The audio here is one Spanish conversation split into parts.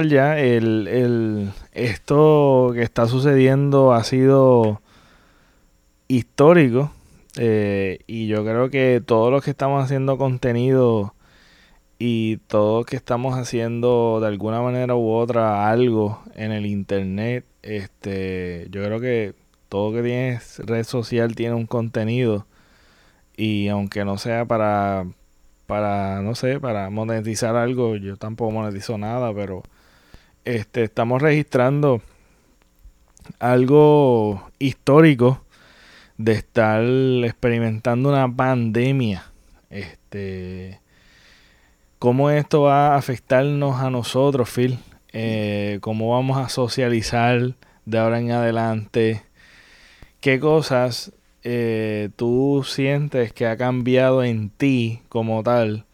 ya. El, el, esto que está sucediendo ha sido histórico. eh, y yo creo que todos los que estamos haciendo contenido y todos que estamos haciendo de alguna manera u otra algo en el internet, este, yo creo que todo que tiene red social tiene un contenido. Y aunque no sea para, para, no sé, para monetizar algo, yo tampoco monetizo nada, pero este, estamos registrando algo histórico de estar experimentando una pandemia. Este, ¿cómo esto va a afectarnos a nosotros, Phil? Eh, ¿Cómo vamos a socializar de ahora en adelante? ¿Qué cosas eh, tú sientes que ha cambiado en ti como tal,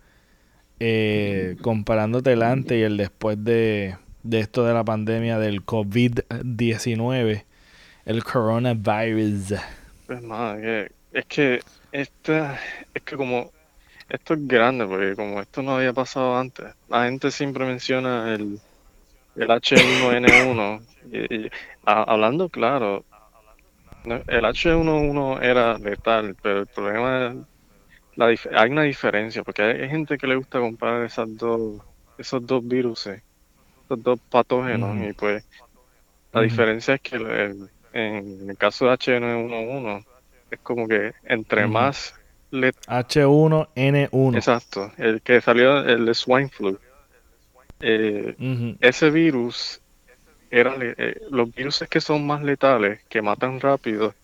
eh, comparándote el antes y el después de, de esto de la pandemia del COVID-19, el coronavirus? Pues nada, es que esta, es que como esto es grande, porque como esto no había pasado antes, la gente siempre menciona el, el H1N1. y- hablando claro, el H1N1 era letal, pero el problema es la hay una diferencia, porque hay, hay gente que le gusta comparar esas dos, esos dos virus, esos dos patógenos, Ujú. y pues la Ujú. diferencia es que el- el- en el caso de H1N1 es como que entre Ujú. más le- H1N1. exacto, el que salió el de swine flu, eh, Ujú. ese virus era eh, los virus que son más letales, que matan rápido,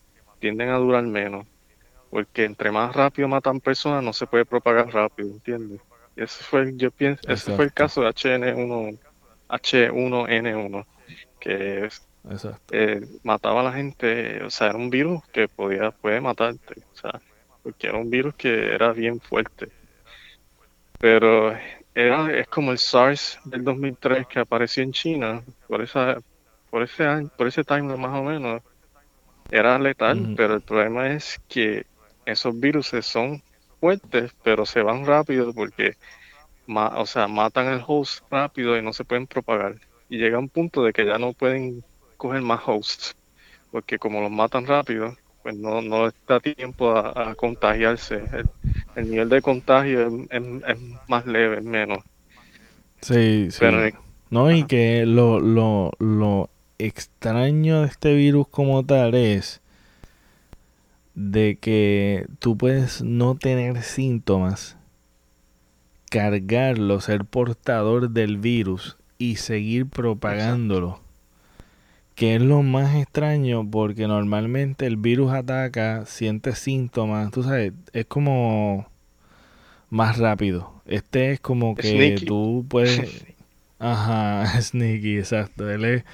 tienden a durar menos, porque entre más rápido matan personas no se puede propagar rápido, ¿entiendes? Y ese fue, yo pienso, ese fue el caso de HN1, H1N1, que es Exacto. eh, mataba a la gente, o sea, era un virus que podía, puede matarte, o sea, porque era un virus que era bien fuerte. Pero era, es como el SARS del 2003 que apareció en China, por esa, por ese año, por ese timeline más o menos, era letal, pero el problema es que esos virus son fuertes, pero se van rápido porque, ma- o sea, matan al host rápido y no se pueden propagar. Y llega un punto de que ya no pueden coger más hosts, porque como los matan rápido, pues no, no les da tiempo a, a contagiarse. El, el nivel de contagio es, es- es más leve, es menos. Sí, sí. Pero No, y que lo, lo, lo extraño de este virus como tal es de que tú puedes no tener síntomas, cargarlo, ser portador del virus y seguir propagándolo. Que es lo más extraño porque normalmente el virus ataca, siente síntomas, tú sabes, es como más rápido. Este es como que Sneaky. tú puedes... Ajá, sneaky, exacto. Él es,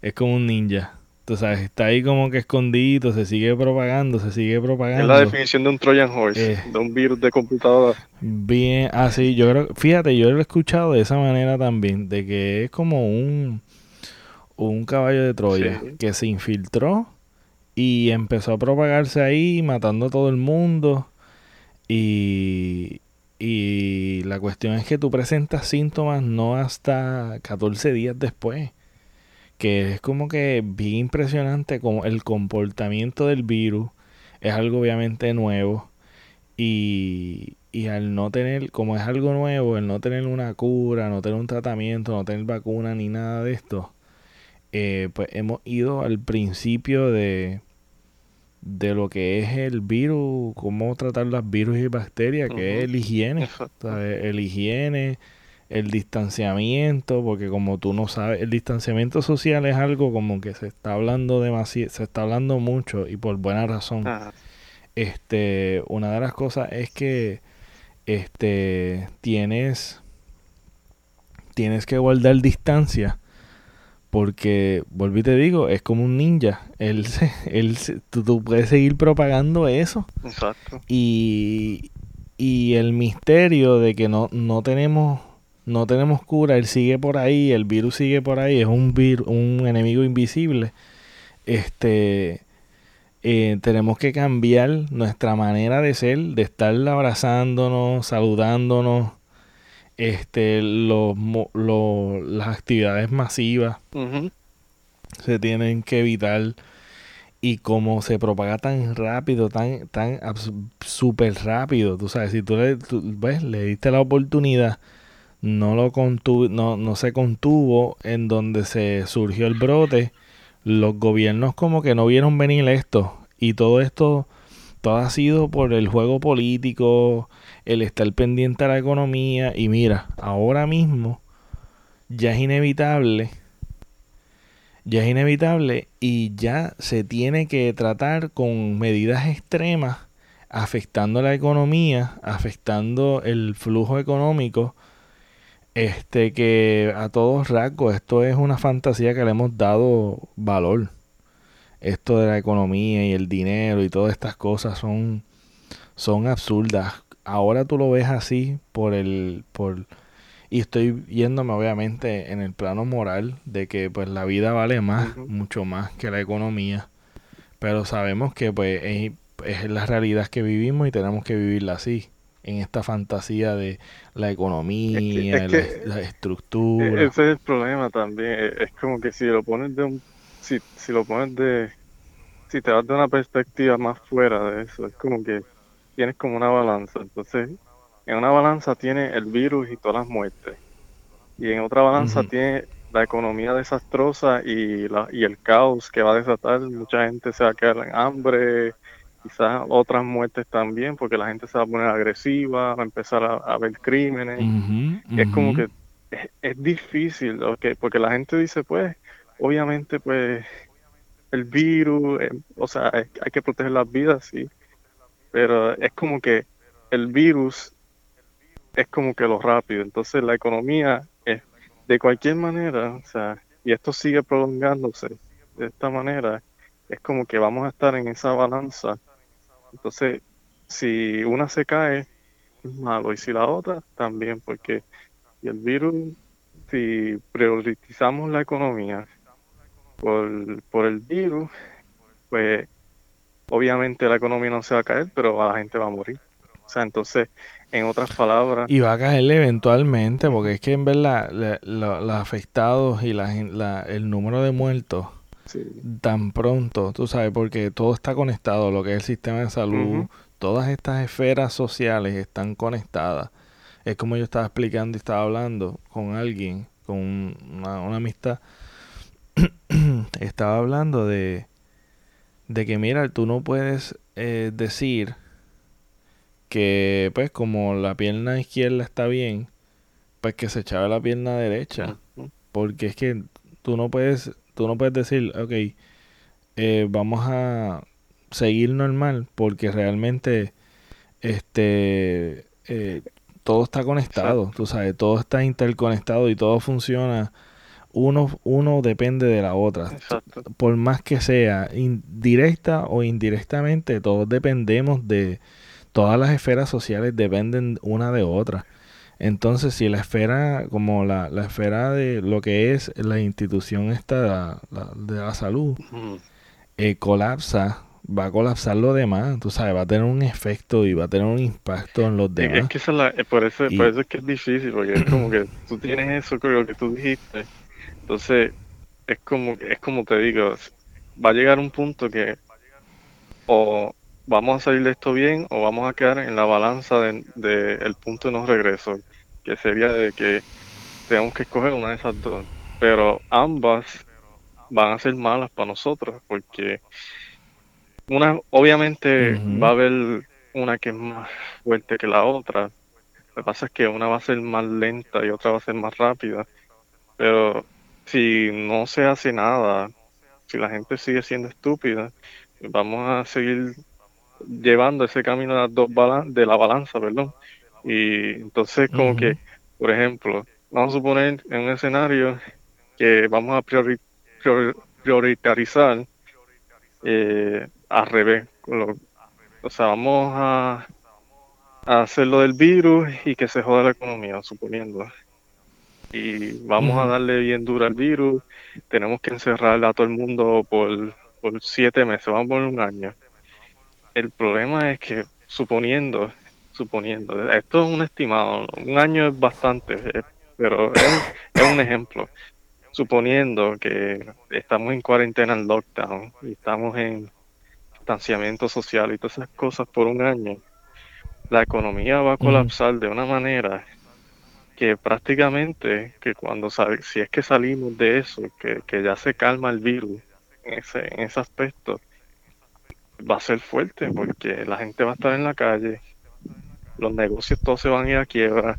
es como un ninja. Tú sabes, está ahí como que escondido, se sigue propagando, se sigue Es la propagando. definición de un Trojan Horse, Eh. de un virus de computadora. Bien, así, yo creo, fíjate, yo lo he escuchado de esa manera también, de que es como un, un caballo de Troya Sí. que se infiltró y empezó a propagarse ahí, matando a todo el mundo. Y, y la cuestión es que tú presentas síntomas no hasta 14 días después. Que es como que bien impresionante como el comportamiento del virus. Es algo obviamente nuevo. Y, y al no tener, como es algo nuevo, el no tener una cura, no tener un tratamiento, no tener vacuna ni nada de esto, eh, pues hemos ido al principio de, de lo que es el virus, cómo tratar los virus y bacterias, que es el higiene. Exacto. ¿sabes? El higiene, el distanciamiento, porque como tú no sabes, el distanciamiento social es algo como que se está hablando demasiado, se está hablando mucho y por buena razón. Ajá. Este, una de las cosas es que este tienes tienes que guardar distancia porque volví y te digo, es como un ninja. Él se- él se- tú, tú puedes seguir propagando eso Exacto. y y el misterio de que no no tenemos no tenemos cura, él sigue por ahí, el virus sigue por ahí, es un vir- un enemigo invisible. Este eh, tenemos que cambiar nuestra manera de ser, de estar abrazándonos, saludándonos, este, los, las actividades masivas se tienen que evitar. Y como se propaga tan rápido, tan, tan súper rápido, tú sabes, si tú le, ves, le diste la oportunidad, no lo contuvo, no, no se contuvo en donde se surgió el brote, los gobiernos como que no vieron venir esto. Y todo esto, todo ha sido por el juego político, el estar pendiente a la economía. Y mira, ahora mismo ya es inevitable ya es inevitable y ya se tiene que tratar con medidas extremas afectando la economía, afectando el flujo económico, este que a todos rasgos esto es una fantasía que le hemos dado valor. Esto de la economía y el dinero y todas estas cosas son son absurdas. Ahora tú lo ves así por el por y estoy yéndome obviamente en el plano moral de que pues la vida vale más, mucho más que la economía. Pero sabemos que pues es, la realidad que vivimos y tenemos que vivirla así en esta fantasía de la economía, la, estructura. E-, ese es el problema también. E-, es como que si lo pones de un, si, si lo pones de, si te vas de una perspectiva más fuera de eso, es como que tienes como una balanza. Entonces, en una balanza tiene el virus y todas las muertes. Y en otra balanza tiene la economía desastrosa y, la, y el caos que va a desatar. Mucha gente se va a quedar en hambre, quizás otras muertes también, porque la gente se va a poner agresiva, va a empezar a, ver crímenes. Es como que es, difícil, porque la gente dice, pues, obviamente, pues, el virus, eh, o sea, hay que proteger las vidas, sí, pero es como que el virus es como que lo rápido. Entonces la economía es de cualquier manera, o sea, y esto sigue prolongándose de esta manera, es como que vamos a estar en esa balanza. Entonces, si una se cae, es malo, y si la otra, también, porque y el virus, si priorizamos la economía por, por el virus, pues obviamente la economía no se va a caer, pero la gente va a morir. O sea, entonces en otras palabras. Y va a caer eventualmente, porque es que en verdad los afectados y la, el número de muertos tan pronto, tú sabes, porque todo está conectado, lo que es el sistema de salud, todas estas esferas sociales están conectadas. Es como yo estaba explicando y estaba hablando con alguien, con una, amistad, estaba hablando de, de que, mira, tú no puedes eh, decir que pues como la pierna izquierda está bien, pues que se echaba la pierna derecha. Porque es que tú no puedes, tú no puedes decir, ok, eh, vamos a seguir normal, porque realmente este eh, todo está conectado, tú sabes, todo está interconectado y todo funciona. Uno, uno depende de la otra. Por más que sea indirecta o indirectamente, todos dependemos de, todas las esferas sociales dependen una de otra. Entonces, si la esfera, como la, la esfera de lo que es la institución esta de la, salud, eh, colapsa, va a colapsar lo demás, tú sabes, va a tener un efecto y va a tener un impacto en los demás. Es que eh, por, eso, por eso es que es difícil, porque es como que tú tienes eso, creo que tú dijiste, entonces es como, es como te digo, va a llegar un punto que o vamos a salir de esto bien o vamos a quedar en la balanza del de, el punto de no regreso, que sería de que tenemos que escoger una de esas dos. Pero ambas van a ser malas para nosotros, porque una, obviamente va a haber una que es más fuerte que la otra. Lo que pasa es que una va a ser más lenta y otra va a ser más rápida. Pero si no se hace nada, si la gente sigue siendo estúpida, vamos a seguir llevando ese camino de, las dos de la balanza, perdón. Y entonces como que, por ejemplo, vamos a suponer en un escenario que vamos a priori priorizar eh, al revés. o sea, vamos a, a hacer lo del virus y que se joda la economía, suponiendo. Y vamos a darle bien duro al virus. Tenemos que encerrar a todo el mundo por, por siete meses, vamos a poner un año el problema es que, suponiendo, suponiendo, esto es un estimado, un año es bastante, eh, pero es, un ejemplo. Suponiendo que estamos en cuarentena, en lockdown, y estamos en distanciamiento social y todas esas cosas por un año, la economía va a colapsar de una manera que prácticamente, que cuando si es que salimos de eso, que, que ya se calma el virus en ese, en ese aspecto, va a ser fuerte porque la gente va a estar en la calle, los negocios todos se van a ir a quiebra,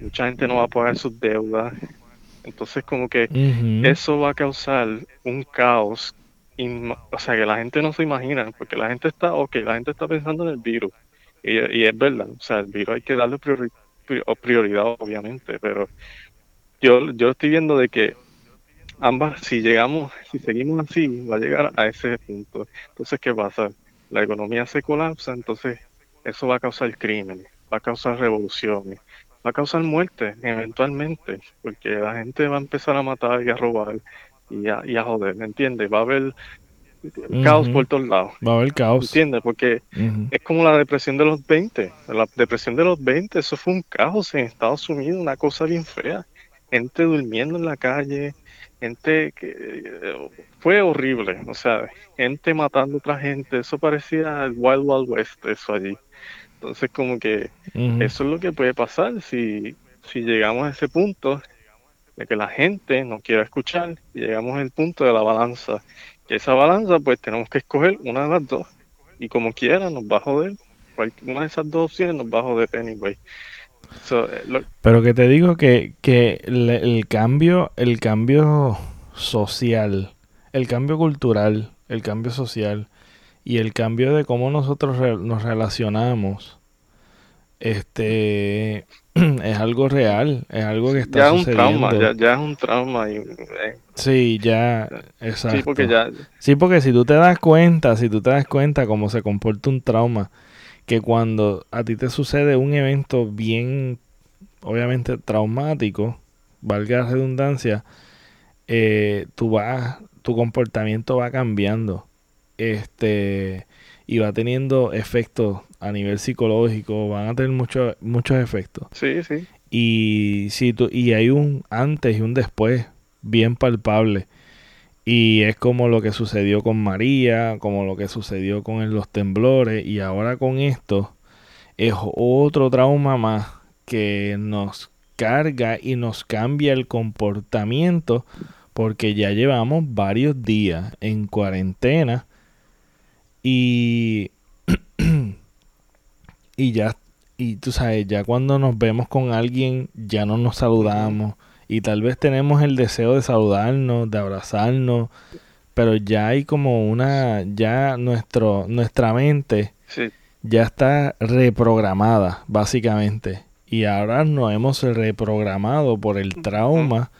mucha gente no va a pagar sus deudas, entonces como que eso va a causar un caos, o sea que la gente no se imagina, porque la gente está, ok, la gente está pensando en el virus, y, es verdad, o sea, el virus hay que darle prioridad obviamente, pero yo, yo estoy viendo de que ambas, si llegamos, si seguimos así, va a llegar a ese punto. Entonces, ¿qué pasa? La economía se colapsa, entonces eso va a causar crimen, va a causar revoluciones, va a causar muerte eventualmente, porque la gente va a empezar a matar y a robar y a, y a joder, ¿me entiendes? Va a haber caos por todos lados. Va a haber caos. ¿Entiendes? Porque es como la depresión de los 20. La depresión de los 20, eso fue un caos en Estados Unidos, una cosa bien fea. Gente durmiendo en la calle, gente que eh, fue horrible, o sea, gente matando a otra gente, eso parecía el Wild Wild West, eso allí. Entonces, como que eso es lo que puede pasar si, si llegamos a ese punto de que la gente no quiera escuchar y llegamos al punto de la balanza. Que esa balanza, pues tenemos que escoger una de las dos. Y como quiera, nos va a joder. Una de esas dos opciones nos va a joder anyway. Eh, Pero que te digo que, que el, cambio, el cambio social, el cambio cultural, el cambio social y el cambio de cómo nosotros nos relacionamos, este es algo real, es algo que está ya sucediendo. Un trauma, ya, es un trauma. Y, eh, sí, ya, exacto. Sí porque, ya... sí, porque si tú te das cuenta, si tú te das cuenta cómo se comporta un trauma, que cuando a ti te sucede un evento bien, obviamente traumático, valga la redundancia, eh, tú vas, tu comportamiento va cambiando, este, y va teniendo efectos a nivel psicológico, van a tener muchos muchos efectos. Sí, sí. Y si tú, y hay un antes y un después bien palpable y es como lo que sucedió con María, como lo que sucedió con los temblores. Y ahora con esto es otro trauma más que nos carga y nos cambia el comportamiento porque ya llevamos varios días en cuarentena y y ya y tú sabes, ya cuando nos vemos con alguien ya no nos saludamos y tal vez tenemos el deseo de saludarnos, de abrazarnos, pero ya hay como una, ya nuestro, nuestra mente ya está reprogramada, básicamente. Y ahora nos hemos reprogramado por el trauma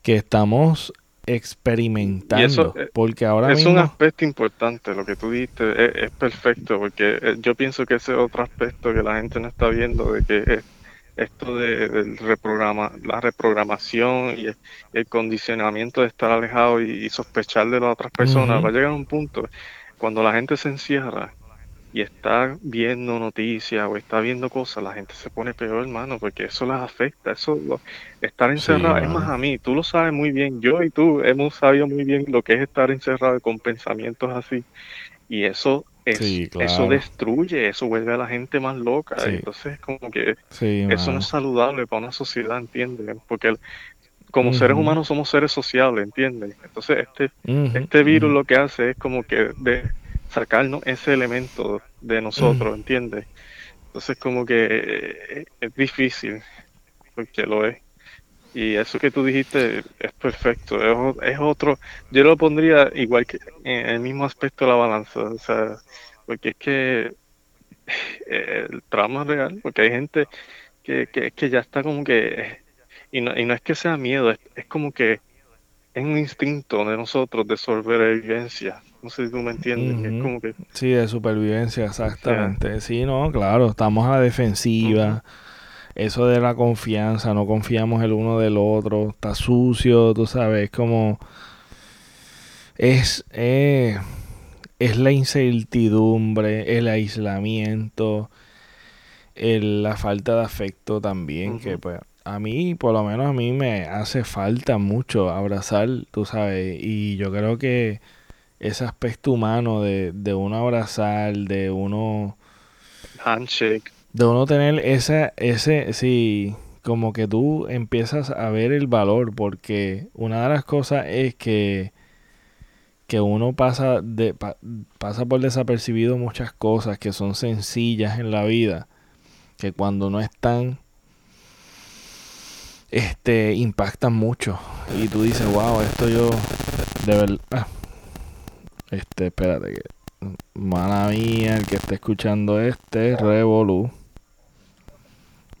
que estamos experimentando. Eh, porque ahora es un aspecto importante, lo que tú dijiste es, perfecto, porque eh, yo pienso que ese otro aspecto que la gente no está viendo, de que esto de, del reprograma, la reprogramación y el, condicionamiento de estar alejado y, sospechar de las otras personas, va a llegar a un punto cuando la gente se encierra y está viendo noticias o está viendo cosas, la gente se pone peor, hermano, porque eso las afecta, eso estar encerrado, es más a mí, tú lo sabes muy bien, yo y tú hemos sabido muy bien lo que es estar encerrado con pensamientos así y eso eso destruye, eso vuelve a la gente más loca. Entonces, como que eso no es saludable para una sociedad, ¿entiendes? Porque como seres humanos somos seres sociables, ¿entiendes? Entonces, este, este virus lo que hace es como que de sacarnos ese elemento de nosotros, ¿entiendes? Entonces, como que eh, es difícil, porque lo es. Y eso que tú dijiste es perfecto. Es, otro, yo lo pondría igual que en el mismo aspecto de la balanza. O sea, porque es que eh, el trauma es real, porque hay gente que, que, ya está como que, y no, y no es que sea miedo, es, como que es un instinto de nosotros de sobrevivencia. No sé si tú me entiendes. es como que, sí, de supervivencia, exactamente. Sí, no, claro, estamos a la defensiva eso de la confianza, no confiamos el uno del otro, está sucio, tú sabes, como es, eh, es la incertidumbre, el aislamiento la falta de afecto también, que pues a mí, por lo menos a mí me hace falta mucho abrazar, tú sabes, y yo creo que ese aspecto humano de, de uno abrazar, de uno... Handshake. De uno tener esa, ese, sí, como que tú empiezas a ver el valor, porque una de las cosas es que, que uno pasa, de, pasa por desapercibido muchas cosas que son sencillas en la vida, que cuando no están, este, impactan mucho. Y tú dices, wow, esto yo, de verdad, ah, este, espérate que, mala mía, el que esté escuchando este, Revolu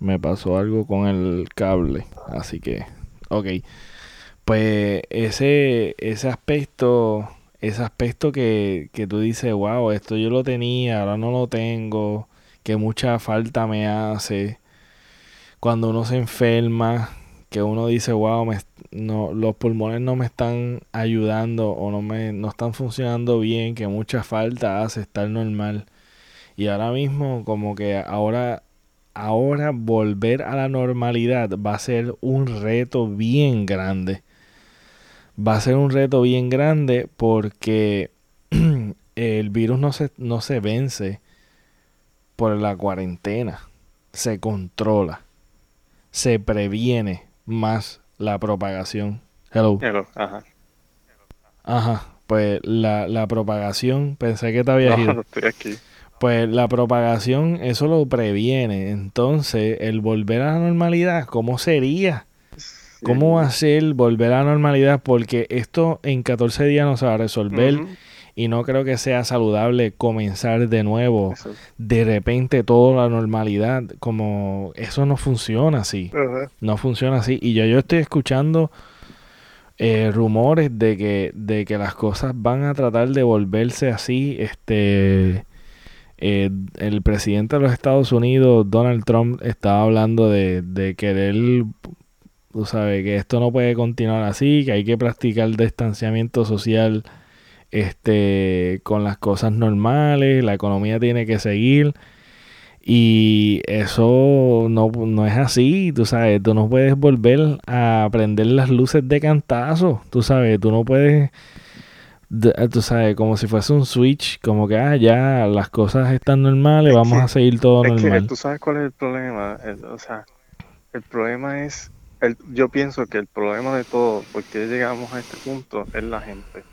me pasó algo con el cable. Así que, ok. Pues ese, ese aspecto, ese aspecto que, que tú dices, wow, esto yo lo tenía, ahora no lo tengo, que mucha falta me hace. Cuando uno se enferma, que uno dice, wow, no, los pulmones no me están ayudando o no, me, no están funcionando bien, que mucha falta hace estar normal. Y ahora mismo como que ahora ahora volver a la normalidad va a ser un reto bien grande. Va a ser un reto bien grande porque el virus no se, no se vence por la cuarentena. Se controla. Se previene más la propagación. Hello. Ajá. Ajá. Pues la, la propagación, pensé que te había ido. estoy aquí pues la propagación eso lo previene. Entonces, el volver a la normalidad, ¿cómo sería? ¿Cómo va a ser volver a la normalidad? Porque esto en 14 días no se va a resolver y no creo que sea saludable comenzar de nuevo. De repente toda la normalidad, como eso no funciona así. No funciona así. Y yo, yo estoy escuchando eh, rumores de que, de que las cosas van a tratar de volverse así, este eh, el presidente de los Estados Unidos, Donald Trump, estaba hablando de, de querer, tú sabes, que esto no puede continuar así, que hay que practicar distanciamiento social este, con las cosas normales, la economía tiene que seguir. Y eso no, no, es así, tú sabes, tú no puedes volver a prender las luces de cantazo, tú sabes, tú no puedes tú sabes, como si fuese un switch, como que, ah, ya las cosas están normales, vamos a seguir todo normal. tú sabes cuál es el problema, o sea, el problema es, el, yo pienso que el problema de todo, porque llegamos a este punto, es la gente.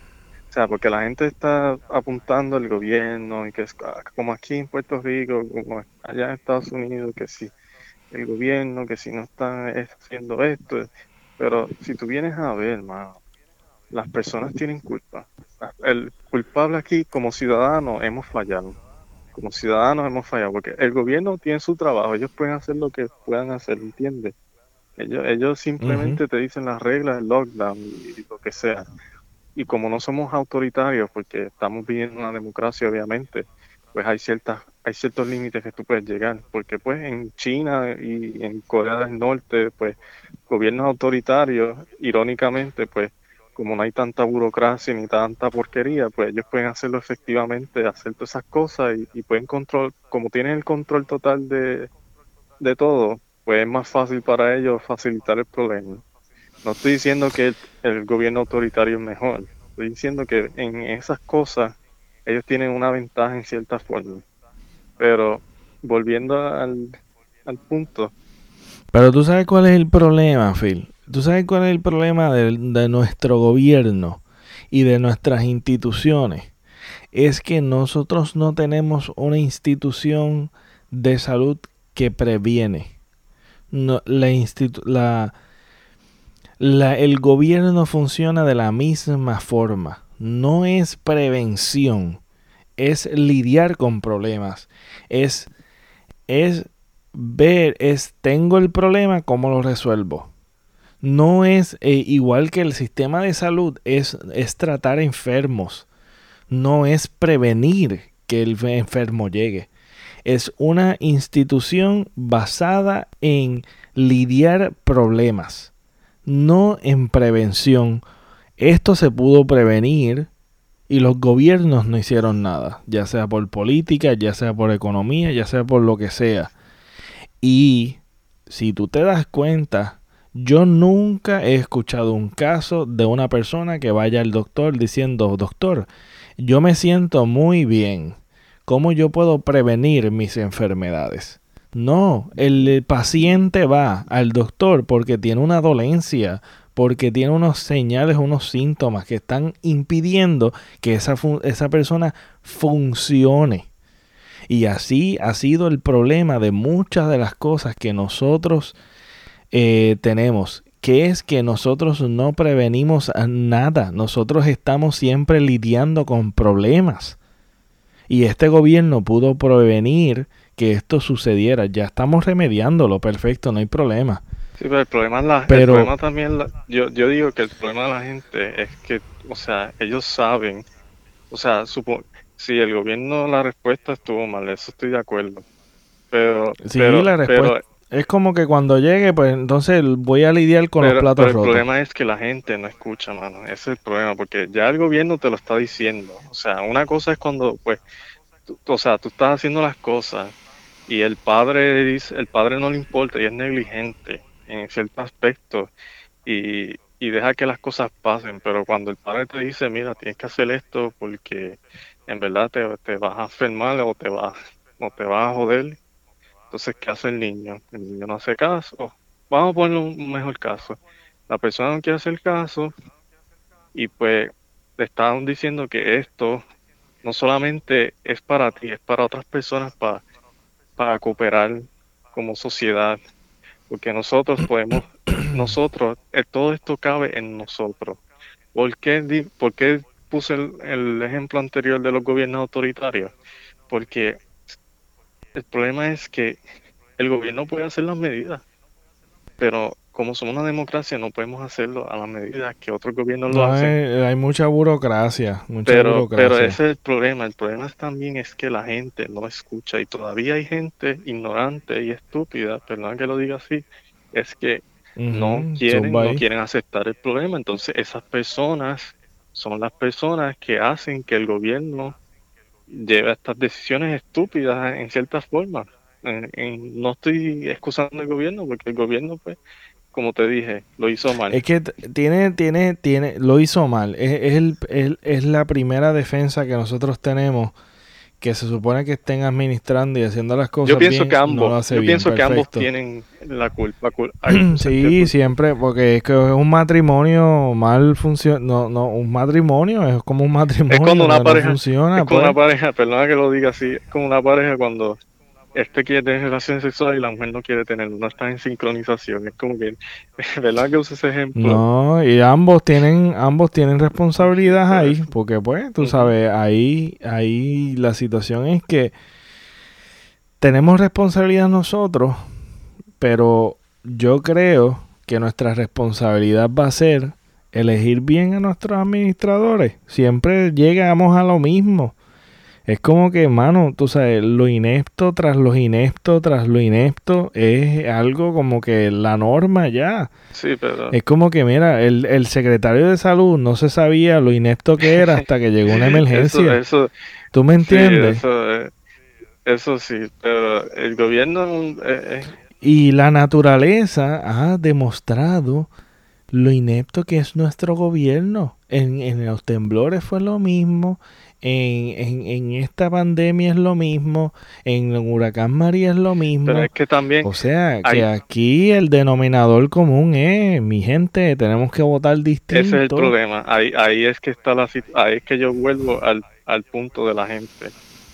O sea, porque la gente está apuntando al gobierno y que es ah, como aquí en Puerto Rico, como allá en Estados Unidos, que si el gobierno, que si no están haciendo esto, pero si tú vienes a ver, hermano, las personas tienen culpa. El culpable aquí como ciudadano hemos fallado. Como ciudadanos hemos fallado porque el gobierno tiene su trabajo, ellos pueden hacer lo que puedan hacer, ¿entiendes? Ellos, ellos simplemente te dicen las reglas del lockdown y lo que sea. Y como no somos autoritarios, porque estamos viviendo una democracia, obviamente, pues hay ciertas hay ciertos límites que tú puedes llegar, porque pues en China y en Corea del Norte, pues gobiernos autoritarios, irónicamente, pues como no hay tanta burocracia ni tanta porquería, pues ellos pueden hacerlo efectivamente, hacer todas esas cosas y, pueden control, como tienen el control total de, todo, pues es más fácil para ellos facilitar el problema. No estoy diciendo que el, gobierno autoritario es mejor, estoy diciendo que en esas cosas ellos tienen una ventaja en cierta forma. Pero volviendo al, al punto. Pero tú sabes cuál es el problema, Phil. ¿Tú sabes cuál es el problema de, nuestro gobierno y de nuestras instituciones? Es que nosotros no tenemos una institución de salud que previene. No, la, la, el gobierno funciona de la misma forma. No es prevención, es lidiar con problemas. Es, es ver, es tengo el problema, ¿cómo lo resuelvo? No es eh, igual que el sistema de salud, es, es tratar enfermos, no es prevenir que el enfermo llegue. Es una institución basada en lidiar problemas, no en prevención. Esto se pudo prevenir y los gobiernos no hicieron nada, ya sea por política, ya sea por economía, ya sea por lo que sea. Y si tú te das cuenta, yo nunca he escuchado un caso de una persona que vaya al doctor diciendo, doctor, yo me siento muy bien. ¿Cómo yo puedo prevenir mis enfermedades? No, el paciente va al doctor porque tiene una dolencia, porque tiene unos señales, unos síntomas que están impidiendo que esa, esa persona funcione. Y así ha sido el problema de muchas de las cosas que nosotros eh, tenemos, que es que nosotros no prevenimos nada, nosotros estamos siempre lidiando con problemas. Y este gobierno pudo prevenir que esto sucediera. Ya estamos remediándolo, perfecto, no hay problema. Sí, pero el problema, la, el problema también, yo, yo digo que el problema de la gente es que, o sea, ellos saben, o sea, supo, si el gobierno la respuesta estuvo mal, eso estoy de acuerdo. Pero, sí, la respuesta es como que cuando llegue, pues entonces voy a lidiar con los platos pero el problema es que la gente no escucha, mano. Ese es el problema, porque ya el gobierno te lo está diciendo. O sea, una cosa es cuando, pues, o sea, tú estás haciendo las cosas y el padre dice, el padre no le importa y es negligente en cierto aspecto y, y deja que las cosas pasen, pero cuando el padre te dice, mira, tienes que hacer esto porque en verdad te, te vas a enfermar o te vas, o te vas a joder, entonces, ¿qué hace el niño? El niño no hace caso. Vamos a poner un mejor caso. La persona no quiere hacer caso y pues le están diciendo que esto no solamente es para ti, es para otras personas para, para cooperar como sociedad, porque nosotros podemos, nosotros, eh, todo esto cabe en nosotros. ¿Por qué, por qué puse el, el ejemplo anterior de los gobiernos autoritarios? Porque el problema es que el gobierno puede hacer las medidas, pero como somos una democracia no podemos hacerlo a las medidas que otros gobiernos lo hacen. Hay, mucha burocracia, pero, Pero ese es el problema. El problema también es que la gente no escucha y todavía hay gente ignorante y estúpida, perdón que lo diga así, es que no quieren, no quieren aceptar el problema. Entonces esas personas son las personas que hacen que el gobierno lleva estas decisiones estúpidas en cierta forma. no estoy excusando al gobierno porque el gobierno, pues, como te dije, lo hizo mal. Es que tiene, tiene, tiene, lo hizo mal. Es, el, es la primera defensa que nosotros tenemos que se supone que estén administrando y haciendo las cosas yo pienso que ambos yo pienso que ambos tienen la culpa sí siempre porque es que es un matrimonio mal funciona no no un matrimonio es como un matrimonio es cuando una pareja funciona es como una pues. pareja perdona que lo diga así es como una pareja cuando este quiere tener relación sexual y la mujer no quiere tener, no está en sincronización. Es como que, ¿verdad que usa ese ejemplo? No, y ambos tienen, ambos tienen responsabilidad ahí, porque pues, tú sabes, ahí, ahí la situación es que tenemos responsabilidad nosotros, pero yo creo que nuestra responsabilidad va a ser elegir bien a nuestros administradores. Siempre llegamos a lo mismo. Es como que, mano, tú sabes, lo inepto tras lo inepto tras lo inepto es algo como que la norma ya. Sí, pero... Es como que, mira, el, el secretario de salud no se sabía lo inepto que era hasta que llegó una emergencia. eso, ¿Tú me entiendes? eso, eso, sí, pero el gobierno... Eh, eh. Y la naturaleza ha demostrado lo inepto que es nuestro gobierno. En, en los temblores fue lo mismo, en, en, esta pandemia es lo mismo, en el huracán María es lo mismo. Pero es que también... O sea, que aquí el denominador común es, mi gente, tenemos que votar distinto. Ese es el problema, ahí, ahí es que está la ahí es que yo vuelvo al, al punto de la gente.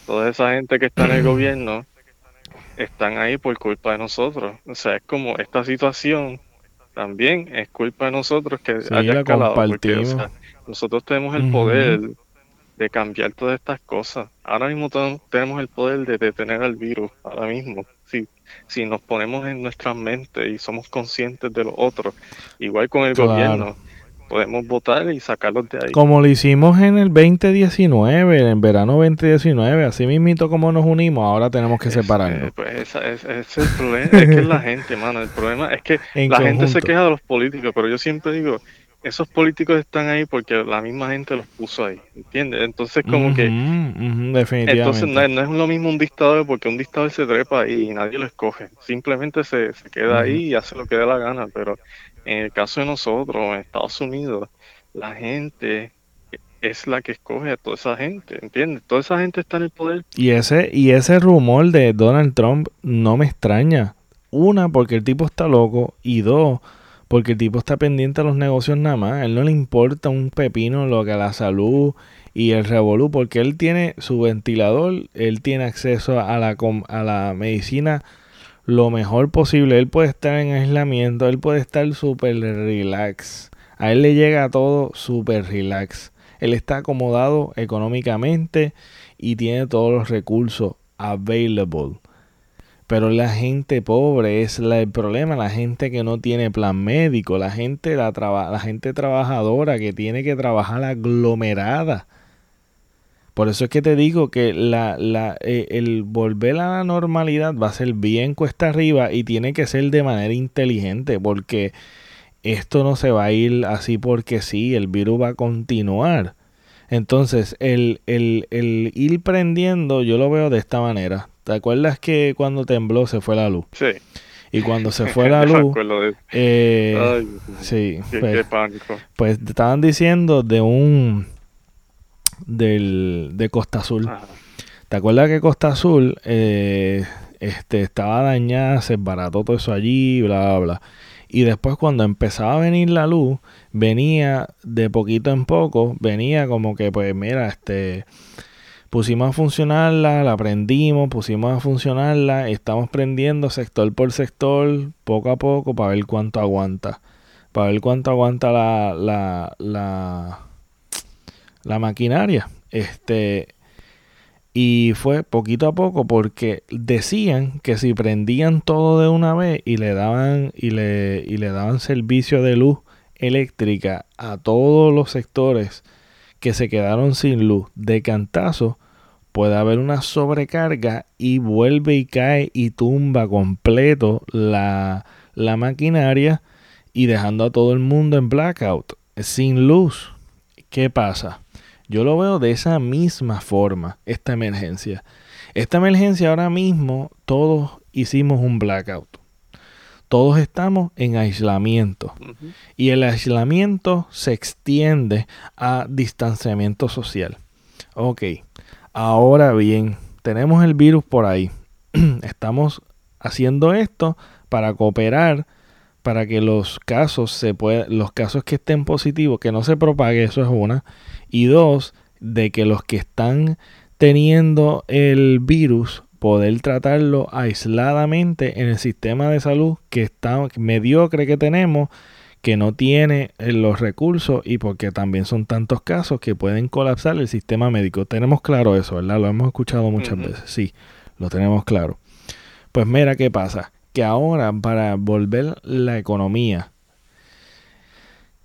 Toda esa gente que está en el gobierno están ahí por culpa de nosotros. O sea, es como esta situación también es culpa de nosotros que haya escalado. Porque, nosotros tenemos el poder de cambiar todas estas cosas. Ahora mismo tenemos el poder de detener al virus, ahora mismo. Si, si nos ponemos en nuestra mente y somos conscientes de lo otro, igual con el gobierno, podemos votar y sacarlos de ahí. Como lo hicimos en el 2019, en verano 2019, así mismito como nos unimos, ahora tenemos que separarnos. pues ese es el problema, es que es la gente, mano. El problema es que la gente se queja de los políticos, pero yo siempre digo, esos políticos están ahí porque la misma gente los puso ahí, ¿entiendes? Entonces como que... definitivamente. Entonces no es, lo mismo un dictador porque un dictador se trepa y nadie lo escoge, simplemente se, queda ahí y hace lo que dé la gana, pero en el caso de nosotros, en Estados Unidos, la gente es la que escoge a toda esa gente, ¿entiendes? Toda esa gente está en el poder. Y ese, y ese rumor de Donald Trump no me extraña. Una, porque el tipo está loco, y dos, porque el tipo está pendiente a los negocios nada más. A él no le importa un pepino lo que a la salud y el revolú, porque él tiene su ventilador, él tiene acceso a la, a la medicina lo mejor posible. Él puede estar en aislamiento, él puede estar súper relax. A él le llega todo súper relax. Él está acomodado económicamente y tiene todos los recursos available. Pero la gente pobre es el problema, la gente que no tiene plan médico, la gente, la, la gente trabajadora que tiene que trabajar aglomerada. Por eso es que te digo que la, la, eh, el volver a la normalidad va a ser bien cuesta arriba y tiene que ser de manera inteligente porque esto no se va a ir así porque sí, el virus va a continuar. Entonces, el, el, el ir prendiendo, yo lo veo de esta manera. ¿Te acuerdas que cuando tembló se fue la luz? Sí. Y cuando se fue la luz, eh, sí, pues, pues, estaban diciendo de un del de Costa Azul. ¿Te acuerdas que Costa Azul eh, este estaba dañada, se barató todo eso allí, bla bla bla? Y después cuando empezaba a venir la luz, venía de poquito en poco, venía como que pues mira, este pusimos a funcionarla, la prendimos, pusimos a funcionarla, estamos prendiendo sector por sector, poco a poco, para ver cuánto aguanta. Para ver cuánto aguanta la, la, la, la maquinaria. Este, y fue poquito a poco porque decían que si prendían todo de una vez y le daban, y le, y le daban servicio de luz eléctrica a todos los sectores que se quedaron sin luz de cantazo, puede haber una sobrecarga y vuelve y cae y tumba completo la, la maquinaria y dejando a todo el mundo en blackout, sin luz. ¿Qué pasa? Yo lo veo de esa misma forma, esta emergencia. Esta emergencia ahora mismo todos hicimos un blackout. Todos estamos en aislamiento. Y el aislamiento se extiende a distanciamiento social. Ok, ahora bien, tenemos el virus por ahí. estamos haciendo esto para cooperar para que los casos se los casos que estén positivos, que no se propague, eso es una, y dos, de que los que están teniendo el virus poder tratarlo aisladamente en el sistema de salud que está mediocre que tenemos, que no tiene eh, los recursos y porque también son tantos casos que pueden colapsar el sistema médico. Tenemos claro eso, ¿verdad? Lo hemos escuchado muchas veces, sí, lo tenemos claro. Pues mira qué pasa, que ahora para volver la economía,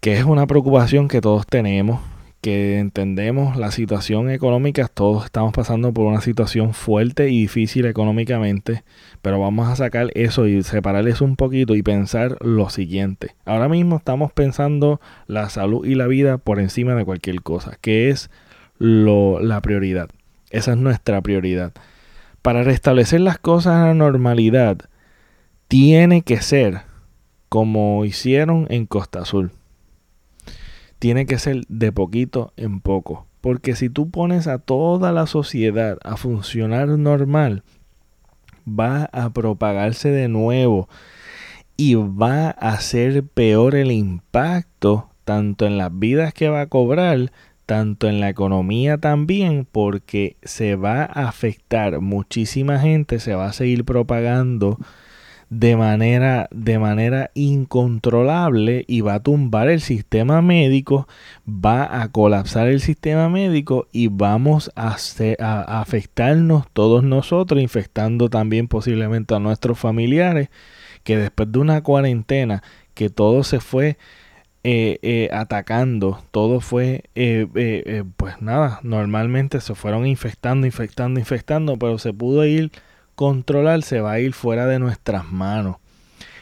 que es una preocupación que todos tenemos, que entendemos la situación económica, todos estamos pasando por una situación fuerte y difícil económicamente, pero vamos a sacar eso y separar eso un poquito y pensar lo siguiente. Ahora mismo estamos pensando la salud y la vida por encima de cualquier cosa, que es lo, la prioridad. Esa es nuestra prioridad. Para restablecer las cosas a la normalidad, tiene que ser como hicieron en Costa Azul tiene que ser de poquito en poco. Porque si tú pones a toda la sociedad a funcionar normal, va a propagarse de nuevo y va a ser peor el impacto tanto en las vidas que va a cobrar, tanto en la economía también, porque se va a afectar muchísima gente, se va a seguir propagando de manera, de manera incontrolable y va a tumbar el sistema médico, va a colapsar el sistema médico y vamos a, afectarnos todos nosotros, infectando también posiblemente a nuestros familiares, que después de una cuarentena que todo se fue eh, eh, atacando, todo fue, eh, pues nada, normalmente se fueron infectando, infectando, infectando, pero se pudo ir controlar se va a ir fuera de nuestras manos.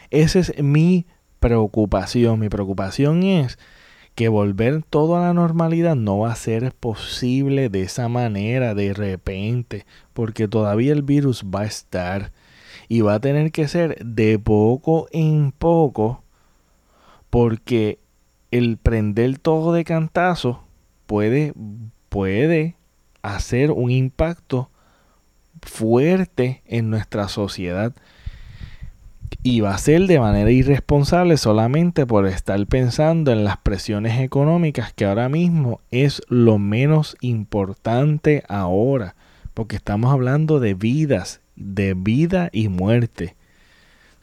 Esa es mi preocupación. Mi preocupación es que volver todo a la normalidad no va a ser posible de esa manera, de repente, porque todavía el virus va a estar y va a tener que ser de poco en poco, porque el prender todo de cantazo puede, puede hacer un impacto fuerte en nuestra sociedad y va a ser de manera irresponsable solamente por estar pensando en las presiones económicas que ahora mismo es lo menos importante ahora, porque estamos hablando de vidas, de vida y muerte.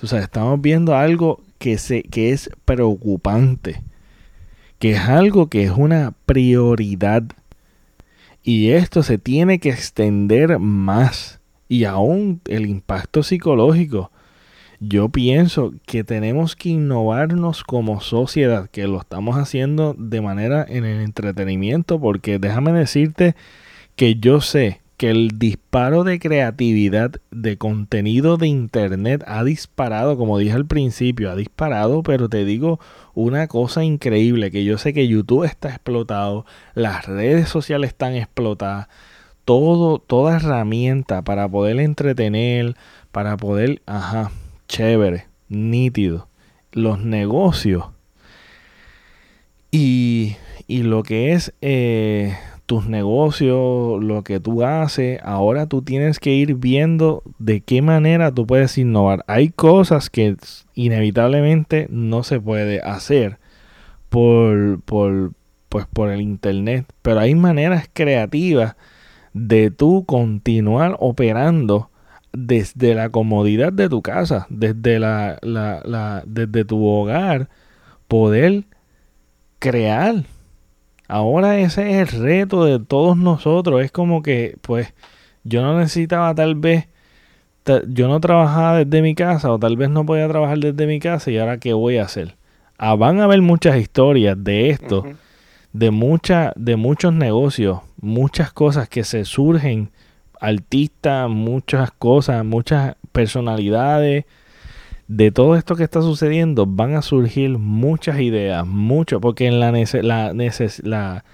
O estamos viendo algo que, se, que es preocupante, que es algo que es una prioridad. Y esto se tiene que extender más. Y aún el impacto psicológico yo pienso que tenemos que innovarnos como sociedad, que lo estamos haciendo de manera en el entretenimiento, porque déjame decirte que yo sé que el disparo de creatividad de contenido de internet ha disparado, como dije al principio, ha disparado, pero te digo una cosa increíble, que yo sé que YouTube está explotado, las redes sociales están explotadas, todo, toda herramienta para poder entretener, para poder, ajá, chévere, nítido. Los negocios y, y lo que es eh, tus negocios, lo que tú haces, ahora tú tienes que ir viendo de qué manera tú puedes innovar. Hay cosas que inevitablemente no se puede hacer por, por, pues por el internet, pero hay maneras creativas de tú continuar operando desde la comodidad de tu casa, desde, la, la, desde tu hogar, poder crear. Ahora ese es el reto de todos nosotros. Es como que, pues, yo no necesitaba tal vez, yo no trabajaba desde mi casa o tal vez no podía trabajar desde mi casa y ahora qué voy a hacer. Ah, van a haber muchas historias de esto, de, mucha, de muchos negocios, muchas cosas que se surgen artistas, muchas cosas, muchas personalidades. De todo esto que está sucediendo van a surgir muchas ideas, mucho, porque en la, la, la,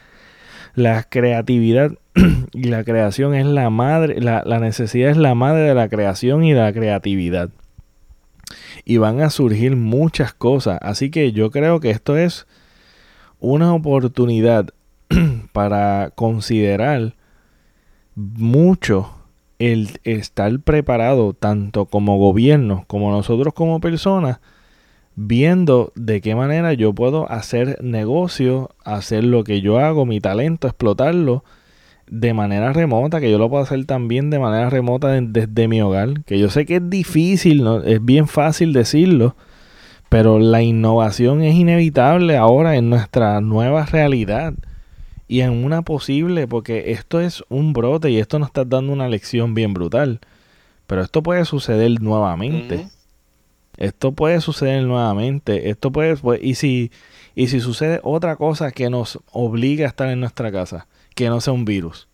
la creatividad y la creación es la madre, la, la necesidad es la madre de la creación y la creatividad. Y van a surgir muchas cosas. Así que yo creo que esto es una oportunidad para considerar mucho el estar preparado tanto como gobierno como nosotros como personas viendo de qué manera yo puedo hacer negocio, hacer lo que yo hago, mi talento, explotarlo de manera remota, que yo lo puedo hacer también de manera remota desde mi hogar, que yo sé que es difícil, ¿no? es bien fácil decirlo, pero la innovación es inevitable ahora en nuestra nueva realidad y en una posible, porque esto es un brote y esto nos está dando una lección bien brutal, pero esto puede suceder nuevamente. Esto puede suceder nuevamente. Esto puede, pues, y si y si sucede otra cosa que nos obligue a estar en nuestra casa, que no sea un virus.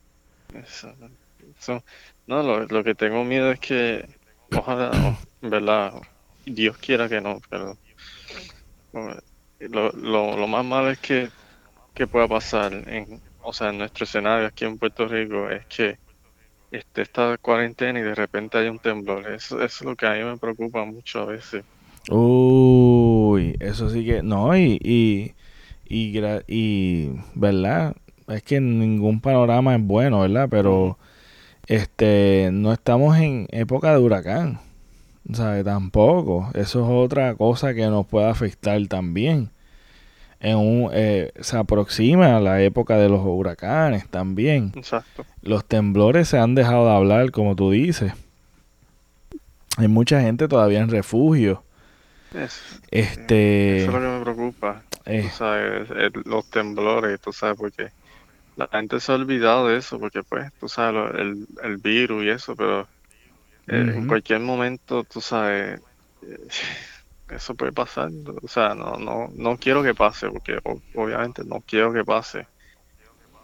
no, lo, que tengo miedo es que, ojalá, ¿verdad? Dios quiera que no, pero lo, lo, lo más malo es que que pueda pasar en, o sea, en nuestro escenario aquí en Puerto Rico es que este, esta cuarentena y de repente hay un temblor. Eso, es lo que a mí me preocupa mucho a veces. Uy, eso sí que, no, y, y, y, y, ¿verdad? Es que ningún panorama es bueno, ¿verdad? Pero, este, no estamos en época de huracán, ¿sabes? Tampoco. Eso es otra cosa que nos puede afectar también en un, eh, se aproxima la época de los huracanes también. Exacto. Los temblores se han dejado de hablar, como tú dices. Hay mucha gente todavía en refugio. este, eso es lo que me preocupa. Eh. sabes, los temblores, tú sabes, porque la gente se ha olvidado de eso, porque pues, tú sabes, el, el virus y eso, pero eh, en cualquier momento, tú sabes, eso puede pasar. O sea, no, no, no quiero que pase, porque obviamente no quiero que pase.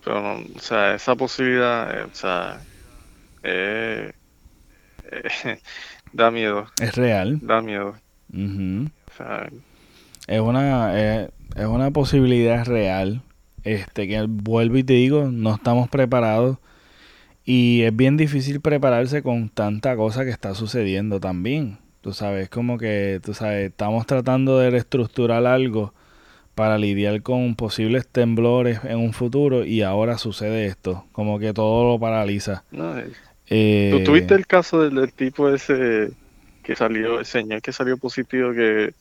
Pero, o sea, esa posibilidad, eh, o sea, eh, da miedo. Es real. Da miedo. Es una, es, es una posibilidad real. Este, que vuelvo y te digo, no estamos preparados. Y es bien difícil prepararse con tanta cosa que está sucediendo también. Tú sabes, como que, tú sabes, estamos tratando de reestructurar algo para lidiar con posibles temblores en un futuro y ahora sucede esto, como que todo lo paraliza. No, es- ¿Tú tuviste el caso del, del tipo ese que salió, el señor que salió positivo que,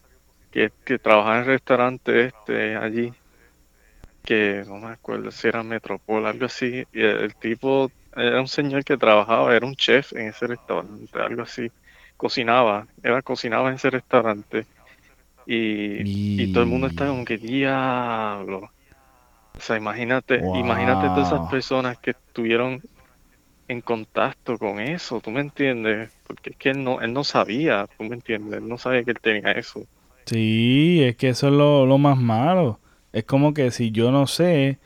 que, que trabajaba en el restaurante este allí? Que no me acuerdo si era Metropol, algo así. Y el, el tipo era un señor que trabajaba, era un chef en ese restaurante, algo así. Cocinaba, era cocinaba en ese restaurante. Y, y todo el mundo está como que diablo. O sea, imagínate, imagínate todas esas personas que estuvieron en contacto con eso, ¿tú me entiendes? Porque es que él no, él no sabía, ¿tú me entiendes? Él no sabía que él tenía eso. Sí, es que eso es lo, lo más malo. Es como que si yo no sé,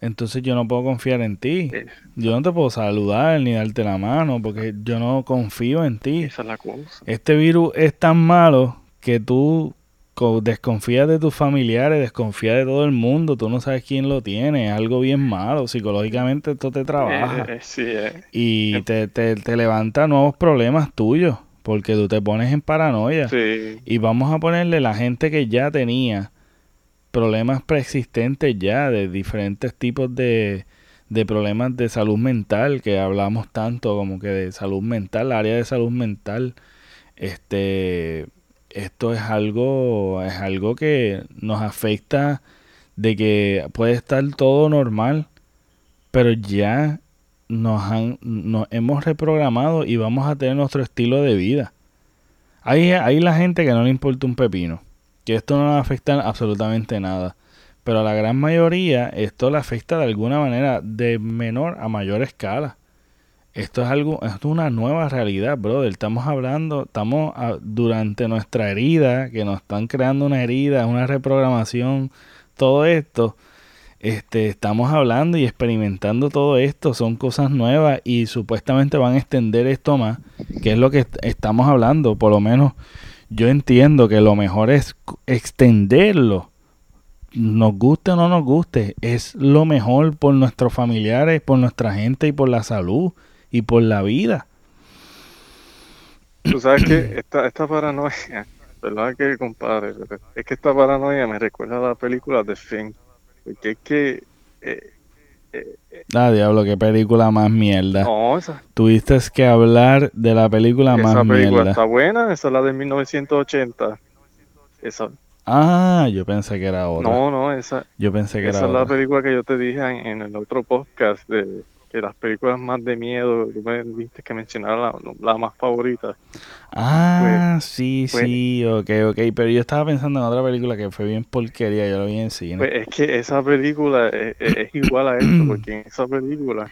entonces yo no puedo confiar en ti. Yo no te puedo saludar ni darte la mano porque yo no confío en ti. Esa es la cosa. Este virus es tan malo que tú co- desconfías de tus familiares, desconfías de todo el mundo, tú no sabes quién lo tiene, es algo bien malo, psicológicamente esto te trabaja Eh, eh, sí, eh. y te, te, te levanta nuevos problemas tuyos porque tú te pones en paranoia Sí, y vamos a ponerle la gente que ya tenía problemas preexistentes ya de diferentes tipos de, de problemas de salud mental que hablamos tanto como que de salud mental, área de salud mental, este, esto es algo, es algo que nos afecta de que puede estar todo normal, pero ya nos han, nos hemos reprogramado y vamos a tener nuestro estilo de vida. Hay, hay la gente que no le importa un pepino, que esto no le afecta absolutamente nada. Pero a la gran mayoría esto le afecta de alguna manera de menor a mayor escala. Esto es algo, esto es una nueva realidad, brother. Estamos hablando, estamos a- durante nuestra herida, que nos están creando una herida, una reprogramación, todo esto. Este, estamos hablando y experimentando todo esto, son cosas nuevas y supuestamente van a extender esto más, que es lo que est- estamos hablando, por lo menos yo entiendo que lo mejor es extenderlo, nos guste o no nos guste, es lo mejor por nuestros familiares, por nuestra gente y por la salud y por la vida. tú sabes que esta, esta paranoia, ¿verdad que compadre? Es que esta paranoia me recuerda a la película de Thing, porque es que, eh, eh, Ah, diablo, qué película más mierda. no, esa, Tuviste que hablar de la película esa más película mierda. está buena, esa es la de 1980. Esa, Ah, yo pensé que era otra. no, no, esa, Yo pensé que Esa era es la otra. película que yo te dije en, en el otro podcast de que las películas más de miedo, me dijiste que mencionara la, la más favorita. Ah, sí, pues- sí, ok, ok. Pero yo estaba pensando en otra película que fue bien porquería. Yo lo vi en cine. Pues es que esa película es, es- es igual a esto, porque en esa película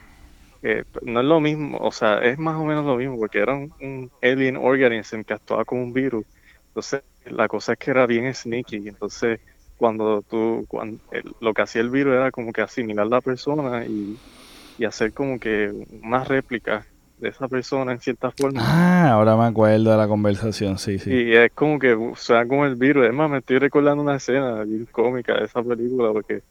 eh, no es lo mismo, o sea, es más o menos lo mismo, porque era un, un alien organism que actuaba como un virus. Entonces, la cosa es que era bien sneaky. Entonces, cuando tú, cuando, lo que hacía el virus era como que asimilar la persona y, y hacer como que una réplica de esa persona en cierta forma. Ah, ahora me acuerdo de la conversación, sí, sí. Y es como que, o sea, como el virus. Es más, me estoy recordando una escena bien cómica de esa película porque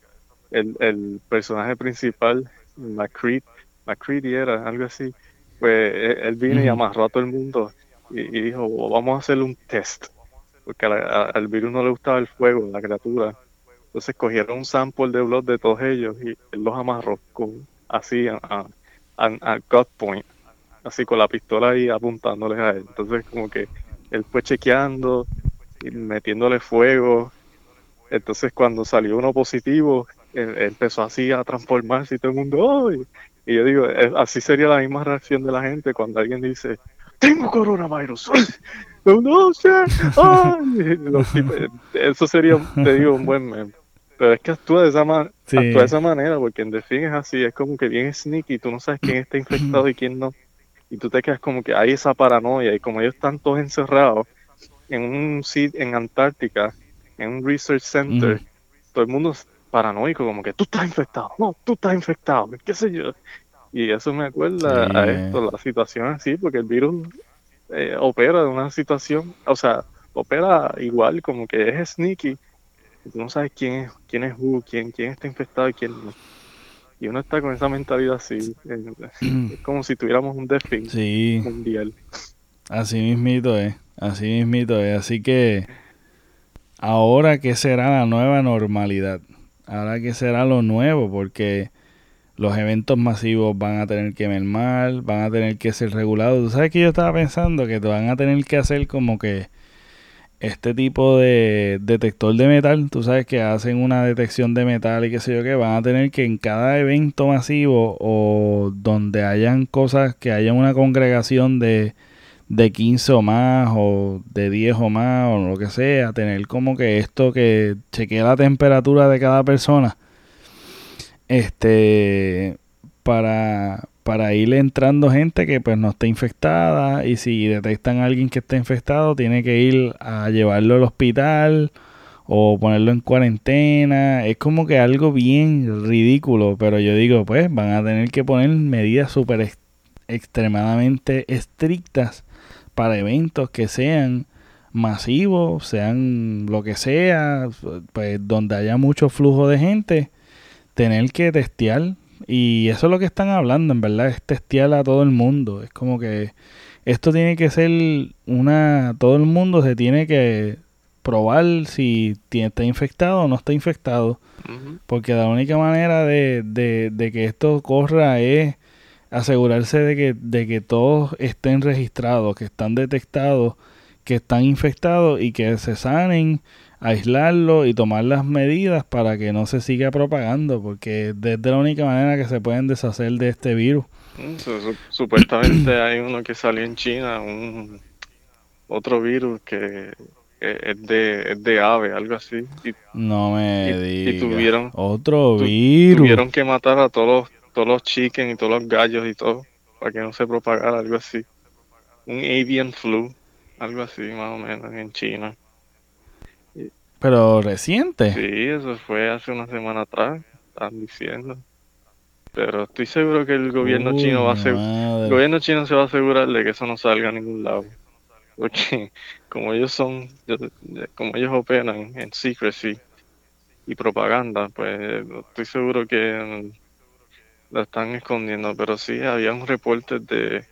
el, el personaje principal, McCreed, McCready era algo así, pues él, vino y amarró a todo el mundo y, y dijo, "Oh, vamos a hacer un test, porque a la- a- al virus no le gustaba el fuego, la criatura. Entonces cogieron un sample de blood de todos ellos y él los amarró con, así a, a, a- gut point, así con la pistola ahí apuntándoles a él. Entonces como que él fue chequeando y metiéndole fuego. Entonces cuando salió uno positivo, él- él empezó así a transformarse y todo el mundo. Y yo digo, así sería la misma reacción de la gente cuando alguien dice, tengo coronavirus. No, no, sir. Ay. Los tipos- Eso sería, te digo, un buen meme. Pero es que actúa de esa, ma- Sí. actúa de esa manera, porque en The Thing es así, es como que bien sneaky, tú no sabes quién está infectado y quién no. Y tú te quedas como que hay esa paranoia, y como ellos están todos encerrados en un sitio en Antártica, en un research center, todo el mundo es paranoico, como que tú estás infectado, no, tú estás infectado, qué sé yo. Y eso me acuerda a Sí. esto, la situación así, porque el virus eh, opera de una situación, o sea, opera igual, como que es sneaky. No sabes quién es, quién es who, quién, quién está infectado y quién no. Y uno está con esa mentalidad así. Es como si tuviéramos un sí. mundial. Así mismito es. Así mismito es. Así que ahora que será la nueva normalidad. Ahora que será lo nuevo porque los eventos masivos van a tener que mermar, van a tener que ser regulados. ¿Tú sabes que yo estaba pensando que te van a tener que hacer como que este tipo de detector de metal, tú sabes que hacen una detección de metal y qué sé yo qué, van a tener que en cada evento masivo o donde hayan cosas, que haya una congregación de, de 15 o más o de 10 o más o lo que sea, tener como que esto que chequee la temperatura de cada persona este para, para ir entrando gente que pues no esté infectada y si detectan a alguien que está infectado tiene que ir a llevarlo al hospital o ponerlo en cuarentena. Es como que algo bien ridículo, pero yo digo pues van a tener que poner medidas súper extremadamente estrictas para eventos que sean masivos, sean lo que sea, pues donde haya mucho flujo de gente tener que testear. Y eso es lo que están hablando, en verdad, es testear a todo el mundo. Es como que esto tiene que ser una... Todo el mundo se tiene que probar si está infectado o no está infectado. Porque la única manera de, de, de, que esto corra es asegurarse de que, de que todos estén registrados, que están detectados, que están infectados y que se sanen aislarlo y tomar las medidas para que no se siga propagando, porque es la única manera que se pueden deshacer de este virus. Supuestamente hay uno que salió en China, un otro virus que es de, de ave, algo así. no me digas. Y tuvieron otro virus. Tuvieron que matar a todos los, todos los chickens y todos los gallos y todo para que no se propagara algo así. Un avian flu, algo así más o menos en China. Pero reciente. Sí, eso fue hace una semana atrás, están diciendo. Pero estoy seguro que el gobierno chino va a ser, el gobierno chino se va a asegurar de que eso no salga a ningún lado. Porque como ellos son, como ellos operan en secrecy y propaganda, pues estoy seguro que la están escondiendo. Pero sí, había un reporte de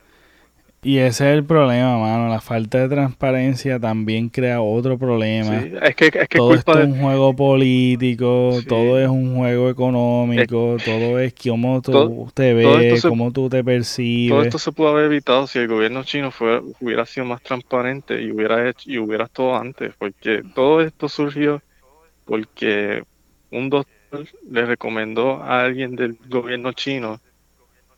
y ese es el problema, mano. La falta de transparencia también crea otro problema. Sí, es que, es que todo esto es un juego político, todo es un juego económico, todo es cómo tú te ves, cómo tú te percibes. Todo esto se pudo haber evitado si el gobierno chino fue, hubiera sido más transparente y hubiera hecho y hubiera todo antes, porque todo esto surgió porque un doctor le recomendó a alguien del gobierno chino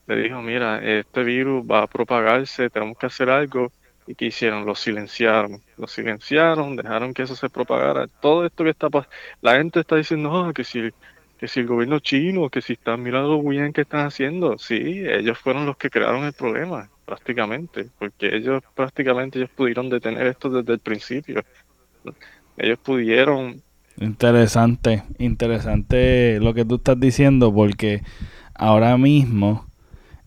le dijo, mira, este virus va a propagarse, tenemos que hacer algo. ¿Y qué hicieron? Lo silenciaron. Lo silenciaron, dejaron que eso se propagara. Todo esto que está pasando, la gente está diciendo, que si, que si el gobierno chino, que si están mirando lo bien que están haciendo. Sí, ellos fueron los que crearon el problema, prácticamente, porque ellos prácticamente ellos pudieron detener esto desde el principio. Ellos pudieron... Interesante, interesante lo que tú estás diciendo, porque ahora mismo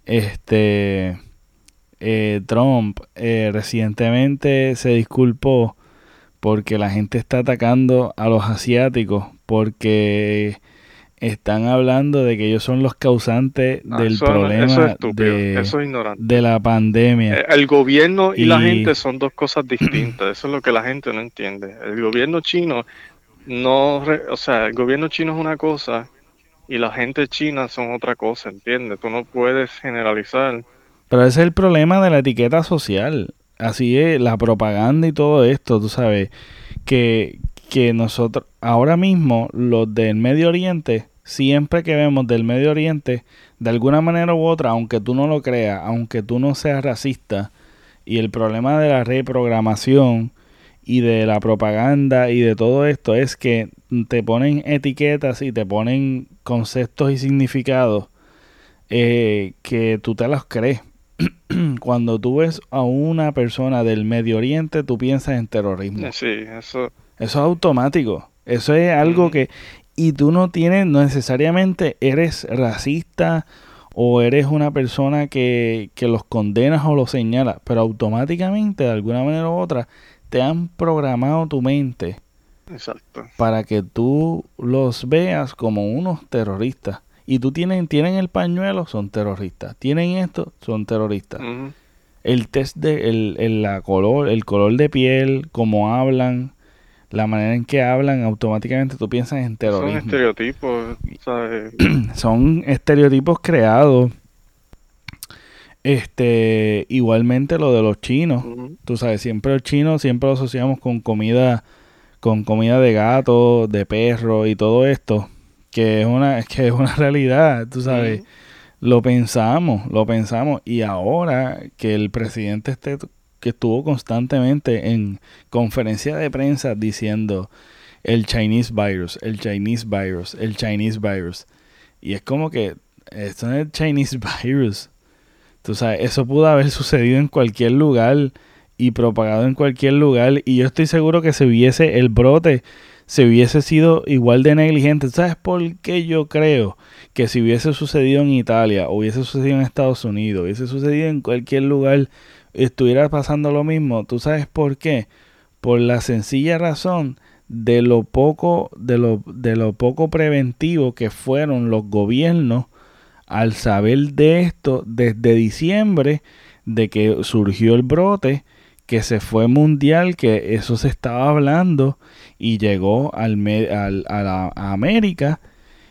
este eh, Trump eh, recientemente se disculpó porque la gente está atacando a los asiáticos porque están hablando de que ellos son los causantes ah, del problema de, de, la pandemia. Eh, el gobierno y, la gente son dos cosas distintas, eso es lo que la gente no entiende. El gobierno chino no, o sea, el gobierno chino es una cosa y la gente china son otra cosa, ¿entiendes? Tú no puedes generalizar. Pero ese es el problema de la etiqueta social. Así es, la propaganda y todo esto, tú sabes, que, que nosotros, ahora mismo, los del Medio Oriente, siempre que vemos del Medio Oriente, de alguna manera u otra, aunque tú no lo creas, aunque tú no seas racista, y el problema de la reprogramación y de la propaganda y de todo esto es que te ponen etiquetas y te ponen conceptos y significados eh, que tú te los crees. Cuando tú ves a una persona del Medio Oriente, tú piensas en terrorismo. Sí, eso. Eso es automático. Eso es algo que. Y tú no tienes, no necesariamente eres racista o eres una persona que, que los condenas o los señalas, pero automáticamente, de alguna manera u otra, te han programado tu mente para que tú los veas como unos terroristas. Y tú tienen, tienen el pañuelo, son terroristas. Tienen esto, son terroristas. El test de el, la color, el color de piel, cómo hablan, la manera en que hablan, automáticamente tú piensas en terrorismo. Son estereotipos, ¿sabes? son estereotipos creados. Este, igualmente lo de los chinos. Tú sabes, siempre el chino siempre lo asociamos con comida con comida de gato, de perro y todo esto, que es una, que es una realidad, tú sabes. Lo pensamos, lo pensamos. Y ahora que el presidente esté, que estuvo constantemente en conferencia de prensa diciendo el Chinese virus, el Chinese virus, el Chinese virus. Y es como que esto no es el Chinese virus. Tú sabes, eso pudo haber sucedido en cualquier lugar y propagado en cualquier lugar y yo estoy seguro que si hubiese el brote se hubiese sido igual de negligente. ¿Sabes por qué yo creo que si hubiese sucedido en Italia, hubiese sucedido en Estados Unidos, hubiese sucedido en cualquier lugar, estuviera pasando lo mismo? ¿Tú sabes por qué? Por la sencilla razón de lo poco de lo, de lo poco preventivo que fueron los gobiernos al saber de esto desde diciembre de que surgió el brote que se fue mundial, que eso se estaba hablando y llegó a, la, América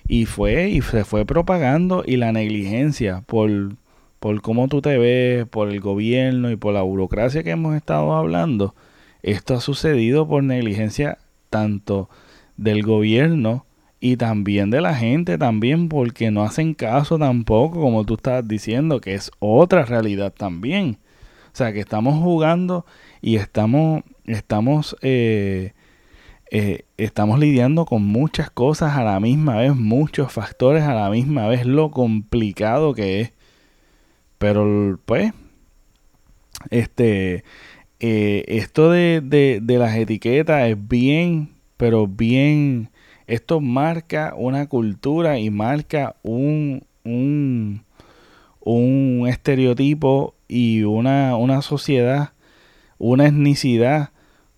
y fue y se fue propagando y la negligencia por, por cómo tú te ves, por el gobierno y por la burocracia que hemos estado hablando, esto ha sucedido por negligencia tanto del gobierno y también de la gente también porque no hacen caso tampoco como tú estás diciendo que es otra realidad también o sea, que estamos jugando y estamos, estamos, eh, eh, estamos lidiando con muchas cosas a la misma vez, muchos factores a la misma vez, lo complicado que es. Pero, pues, este, eh, esto de, de, de las etiquetas es bien, pero bien, esto marca una cultura y marca un, un, un estereotipo y una, una sociedad, una etnicidad,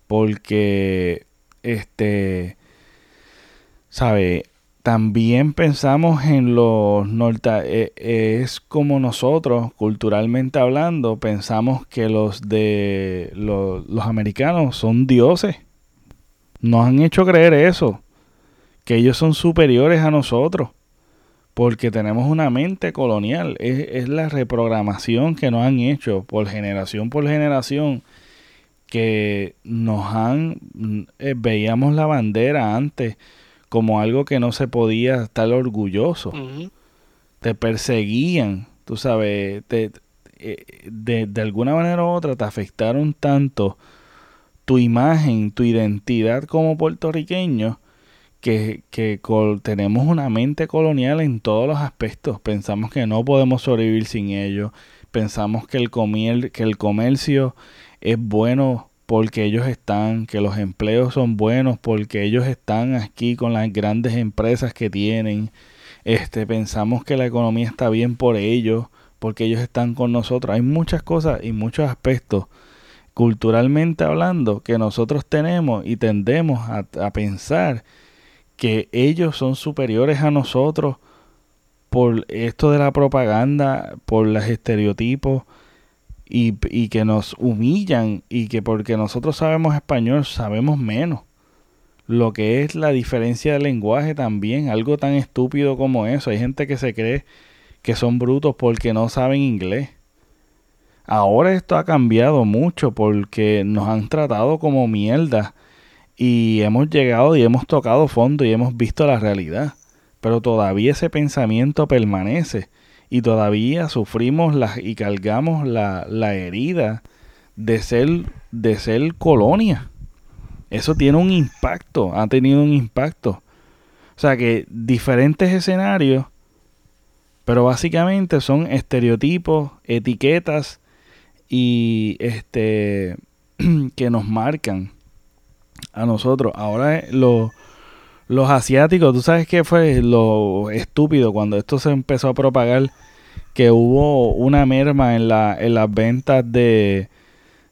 porque, este, ¿sabe? También pensamos en los norte, eh, es como nosotros, culturalmente hablando, pensamos que los de los, los americanos son dioses. Nos han hecho creer eso, que ellos son superiores a nosotros porque tenemos una mente colonial. Es, la reprogramación que nos han hecho por generación por generación que nos han eh, veíamos la bandera antes como algo que no se podía estar orgulloso. Te perseguían, tú sabes, te, eh, de, de alguna manera u otra te afectaron tanto tu imagen, tu identidad como puertorriqueño que, que tenemos una mente colonial en todos los aspectos. Pensamos que no podemos sobrevivir sin ello. Pensamos que el, que el comercio es bueno porque ellos están, que los empleos son buenos porque ellos están aquí con las grandes empresas que tienen. Este, pensamos que la economía está bien por ellos, porque ellos están con nosotros. Hay muchas cosas y muchos aspectos culturalmente hablando que nosotros tenemos y tendemos a pensar que ellos son superiores a nosotros por esto de la propaganda, por los estereotipos y, que nos humillan y que porque nosotros sabemos español sabemos menos. Lo que es la diferencia de lenguaje también, algo tan estúpido como eso. Hay gente que se cree que son brutos porque no saben inglés. Ahora esto ha cambiado mucho porque nos han tratado como mierda y hemos llegado y hemos tocado fondo y hemos visto la realidad. Pero todavía ese pensamiento permanece y todavía sufrimos y cargamos la, la herida de ser, de ser colonia. Eso tiene un impacto, ha tenido un impacto. O sea que diferentes escenarios, pero básicamente son estereotipos, etiquetas y este que nos marcan a nosotros. Ahora eh, los asiáticos, ¿tú sabes qué fue lo estúpido cuando esto se empezó a propagar? Que hubo una merma en, la, en las ventas de,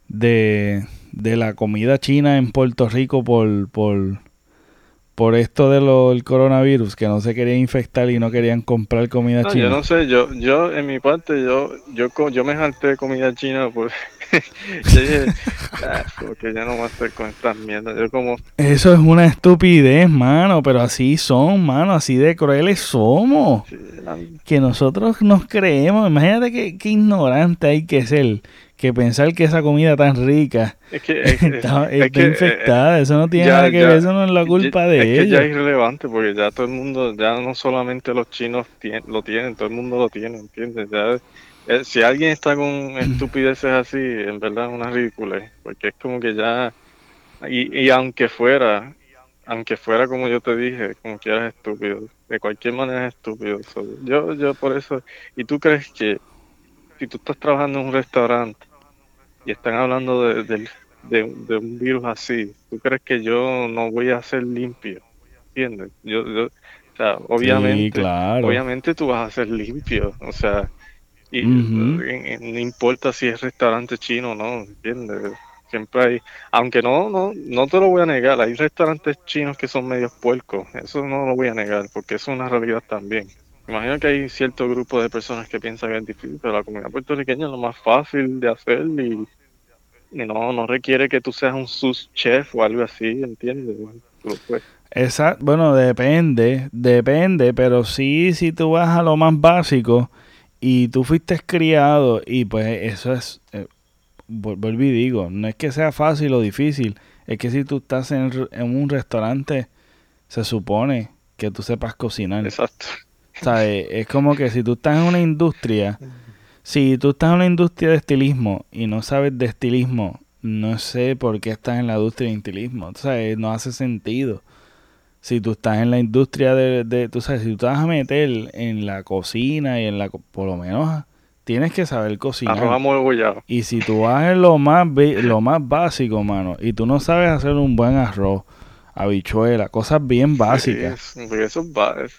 de, de la comida china en Puerto Rico por, por, por esto del coronavirus, que no se querían infectar y no querían comprar comida china? Yo no sé, yo, yo en mi parte, yo, yo, yo me jalté de comida china, pues yo dije, ah, porque ya no voy a hacer con estas mierdas. Yo como... Eso es una estupidez, mano, pero así son, mano, así de crueles somos. Que nosotros nos creemos, imagínate qué, qué ignorante hay que ser que pensar que esa comida tan rica está, infectada. eso no tiene nada que ver, eso no es la culpa de ellos. Es que ya es irrelevante porque ya todo el mundo, ya no solamente los chinos lo tienen, todo el mundo lo tiene, ¿entiendes? Ya, eh, si alguien está con estupideces así, en verdad es una ridícula, porque es como que ya, y, y aunque fuera, aunque fuera como yo te dije, como que eras estúpido, de cualquier manera es estúpido. yo, yo por eso, y tú crees que si tú estás trabajando en un restaurante y están hablando de, un virus así, ¿tú crees que yo no voy a ser limpio? ¿Entiendes? Yo, o sea, obviamente, obviamente tú vas a ser limpio, o sea, y no importa si es restaurante chino o no, ¿entiendes? Siempre hay, aunque no, no, no te lo voy a negar, hay restaurantes chinos que son medios puercos, eso no lo voy a negar, porque eso es una realidad también. Imagino que hay cierto grupo de personas que piensan que es difícil, pero la comunidad puertorriqueña es lo más fácil de hacer y, no, no requiere que tú seas un sus chef o algo así, ¿entiendes? Exacto, bueno, depende, depende, pero sí, si tú vas a lo más básico y tú fuiste criado y pues eso es, eh, vuelvo y digo, no es que sea fácil o difícil, es que si tú estás en, en un restaurante, se supone que tú sepas cocinar. Exacto. ¿Sabes? Es como que si tú estás en una industria, si tú estás en una industria de estilismo y no sabes de estilismo, no sé por qué estás en la industria de estilismo. ¿Sabes? No hace sentido. Si tú estás en la industria de, de tú sabes, si tú te vas a meter en la cocina y en la, por lo menos tienes que saber cocinar. Arroz Y si tú vas en lo más, lo más básico, mano, y tú no sabes hacer un buen arroz, habichuela, cosas bien básicas.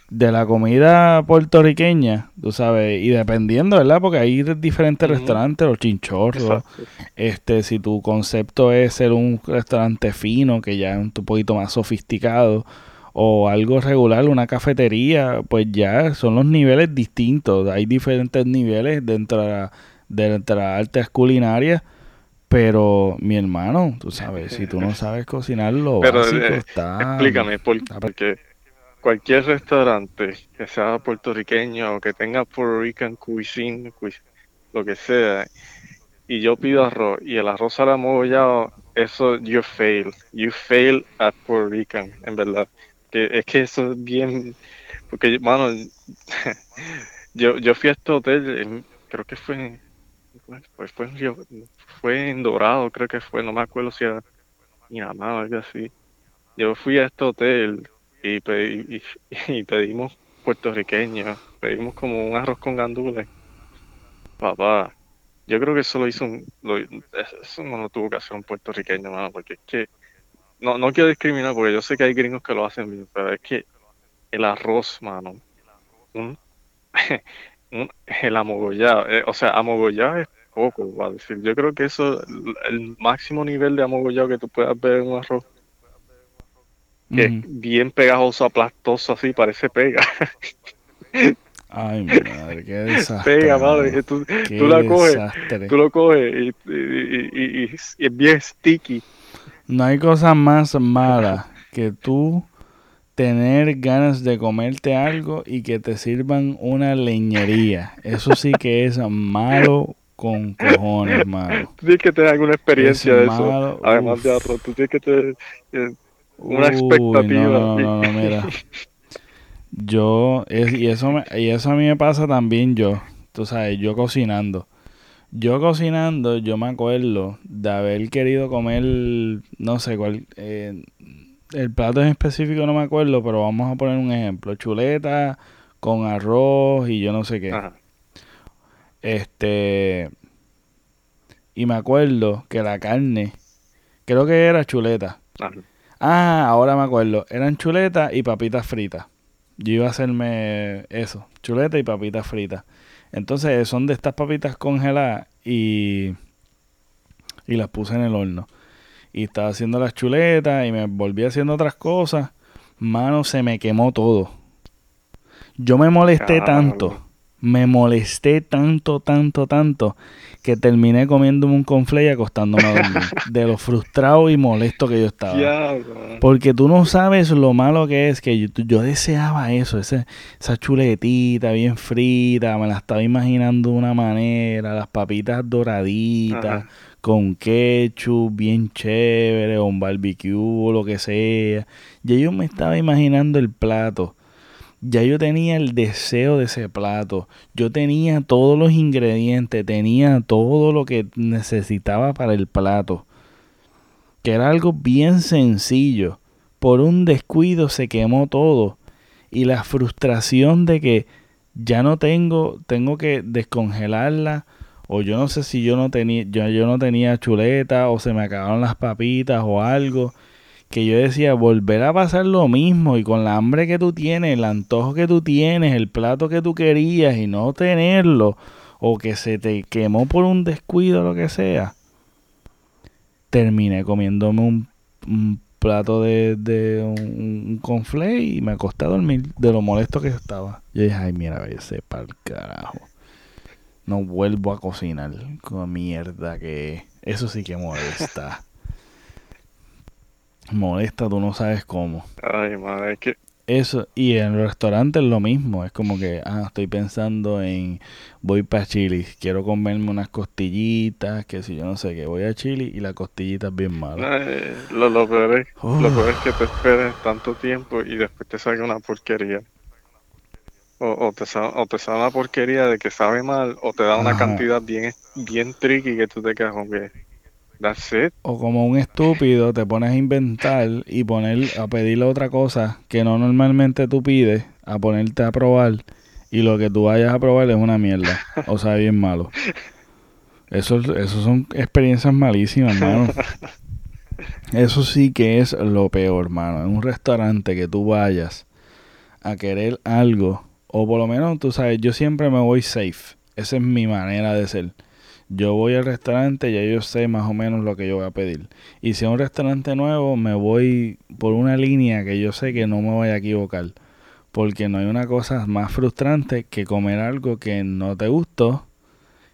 de la comida puertorriqueña, tú sabes, y dependiendo, ¿verdad? Porque hay diferentes restaurantes, los chinchorros. Este, si tu concepto es ser un restaurante fino, que ya es un poquito más sofisticado, o algo regular, una cafetería, pues ya son los niveles distintos. Hay diferentes niveles dentro de, la, dentro de las artes culinarias pero mi hermano, tú sabes, si tú no sabes cocinar lo básico eh, está... Explícame, porque cualquier restaurante que sea puertorriqueño o que tenga Puerto Rican cuisine, lo que sea, y yo pido arroz y el arroz sale amogollado, eso you fail. You fail at Puerto Rican, en verdad. Que, es que eso es bien... Porque, mano, yo, yo fui a este hotel, creo que fue pues fue, fue en Dorado, creo que fue, no me acuerdo si era mi mamá o algo así. Yo fui a este hotel y, y, pedimos puertorriqueño, pedimos como un arroz con gandules. Papá, yo creo que eso lo hizo un, eso no lo tuvo que hacer un puertorriqueño, mano, porque es que no, no quiero discriminar porque yo sé que hay gringos que lo hacen bien, pero es que el arroz, mano, un, el amogollado, eh, o sea, amogollado es poco, va a decir. Yo creo que eso, el máximo nivel de amogollado que tú puedas ver en un arroz, que es bien pegajoso, aplastoso, así, parece pega. Ay, madre, qué desastre. Pega, madre, tú, tú la coges, tú lo coges y, y, y, es bien sticky. No hay cosa más mala que tú tener ganas de comerte algo y que te sirvan una leñería. Eso sí que es malo con cojones, malo. Tú tienes que tener alguna experiencia de eso. Además de arroz, tú tienes que tener eh, una expectativa. No, no, no, mira. Yo, y, eso y eso a mí me pasa también yo. Tú sabes, yo cocinando. Yo cocinando, yo me acuerdo de haber querido comer, no sé cuál, eh, el plato en específico no me acuerdo, pero vamos a poner un ejemplo. Chuleta con arroz y yo no sé qué. Este. Y me acuerdo que la carne, creo que era chuleta. Ah, ahora me acuerdo. Eran chuletas y papitas fritas. Yo iba a hacerme eso, chuleta y papitas fritas. Entonces son de estas papitas congeladas y, y las puse en el horno. y estaba haciendo las chuletas y me volví haciendo otras cosas, mano, se me quemó todo. Yo me molesté tanto, me molesté tanto, tanto, tanto, que terminé comiéndome un conflay y acostándome a dormir. de lo frustrado y molesto que yo estaba. Porque tú no sabes lo malo que es que yo, deseaba eso, ese, esa chuletita bien frita, me la estaba imaginando de una manera, las papitas doraditas con ketchup, bien chévere, o un barbecue, o lo que sea. Ya yo me estaba imaginando el plato. Ya yo tenía el deseo de ese plato. Yo tenía todos los ingredientes, tenía todo lo que necesitaba para el plato. Que era algo bien sencillo. Por un descuido se quemó todo. Y la frustración de que ya no tengo, tengo que descongelarla o yo no sé si yo no tenía, yo, yo no tenía chuleta o se me acabaron las papitas o algo, que yo decía, volver a pasar lo mismo y con la hambre que tú tienes, el antojo que tú tienes, el plato que tú querías y no tenerlo, o que se te quemó por un descuido lo que sea, terminé comiéndome un, plato de, un, un y me acosté a dormir de lo molesto que estaba. Yo dije, ay, mira, ese el carajo no vuelvo a cocinar con mierda que eso sí que molesta. Molesta, tú no sabes cómo. Ay, madre, es que eso, y en el restaurante es lo mismo, es como que, ah, estoy pensando en, voy para Chile, quiero comerme unas costillitas, que si yo no sé, que voy a Chile y la costillita es bien mala. Eh, lo, lo, peor es, lo peor es que te esperes tanto tiempo y después te salga una porquería. O, te sabe, o te sabe una porquería de que sabe mal, o te da una cantidad bien, bien tricky que tú te quedas con que. O como un estúpido te pones a inventar y poner a pedirle otra cosa que no normalmente tú pides, a ponerte a probar y lo que tú vayas a probar es una mierda. O sea, bien malo. Eso, eso son experiencias malísimas, hermano. Eso sí que es lo peor, hermano. En un restaurante que tú vayas a querer algo o por lo menos, tú sabes, yo siempre me voy safe. Esa es mi manera de ser. Yo voy al restaurante y ya yo sé más o menos lo que yo voy a pedir. Y si es un restaurante nuevo, me voy por una línea que yo sé que no me voy a equivocar. Porque no hay una cosa más frustrante que comer algo que no te gustó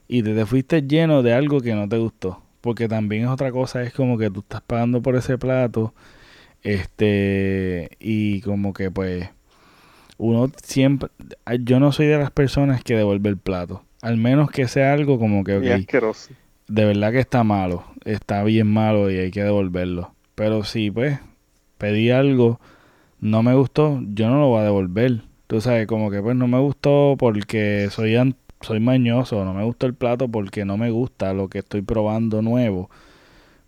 y te, te fuiste lleno de algo que no te gustó. Porque también es otra cosa, es como que tú estás pagando por ese plato. Este, y como que pues uno siempre, yo no soy de las personas que devuelve el plato, al menos que sea algo como que, de verdad que está malo, está bien malo y hay que devolverlo. Pero si pues pedí algo, no me gustó, yo no lo voy a devolver. Tú sabes, como que pues no me gustó porque soy, soy mañoso, no me gustó el plato porque no me gusta lo que estoy probando nuevo.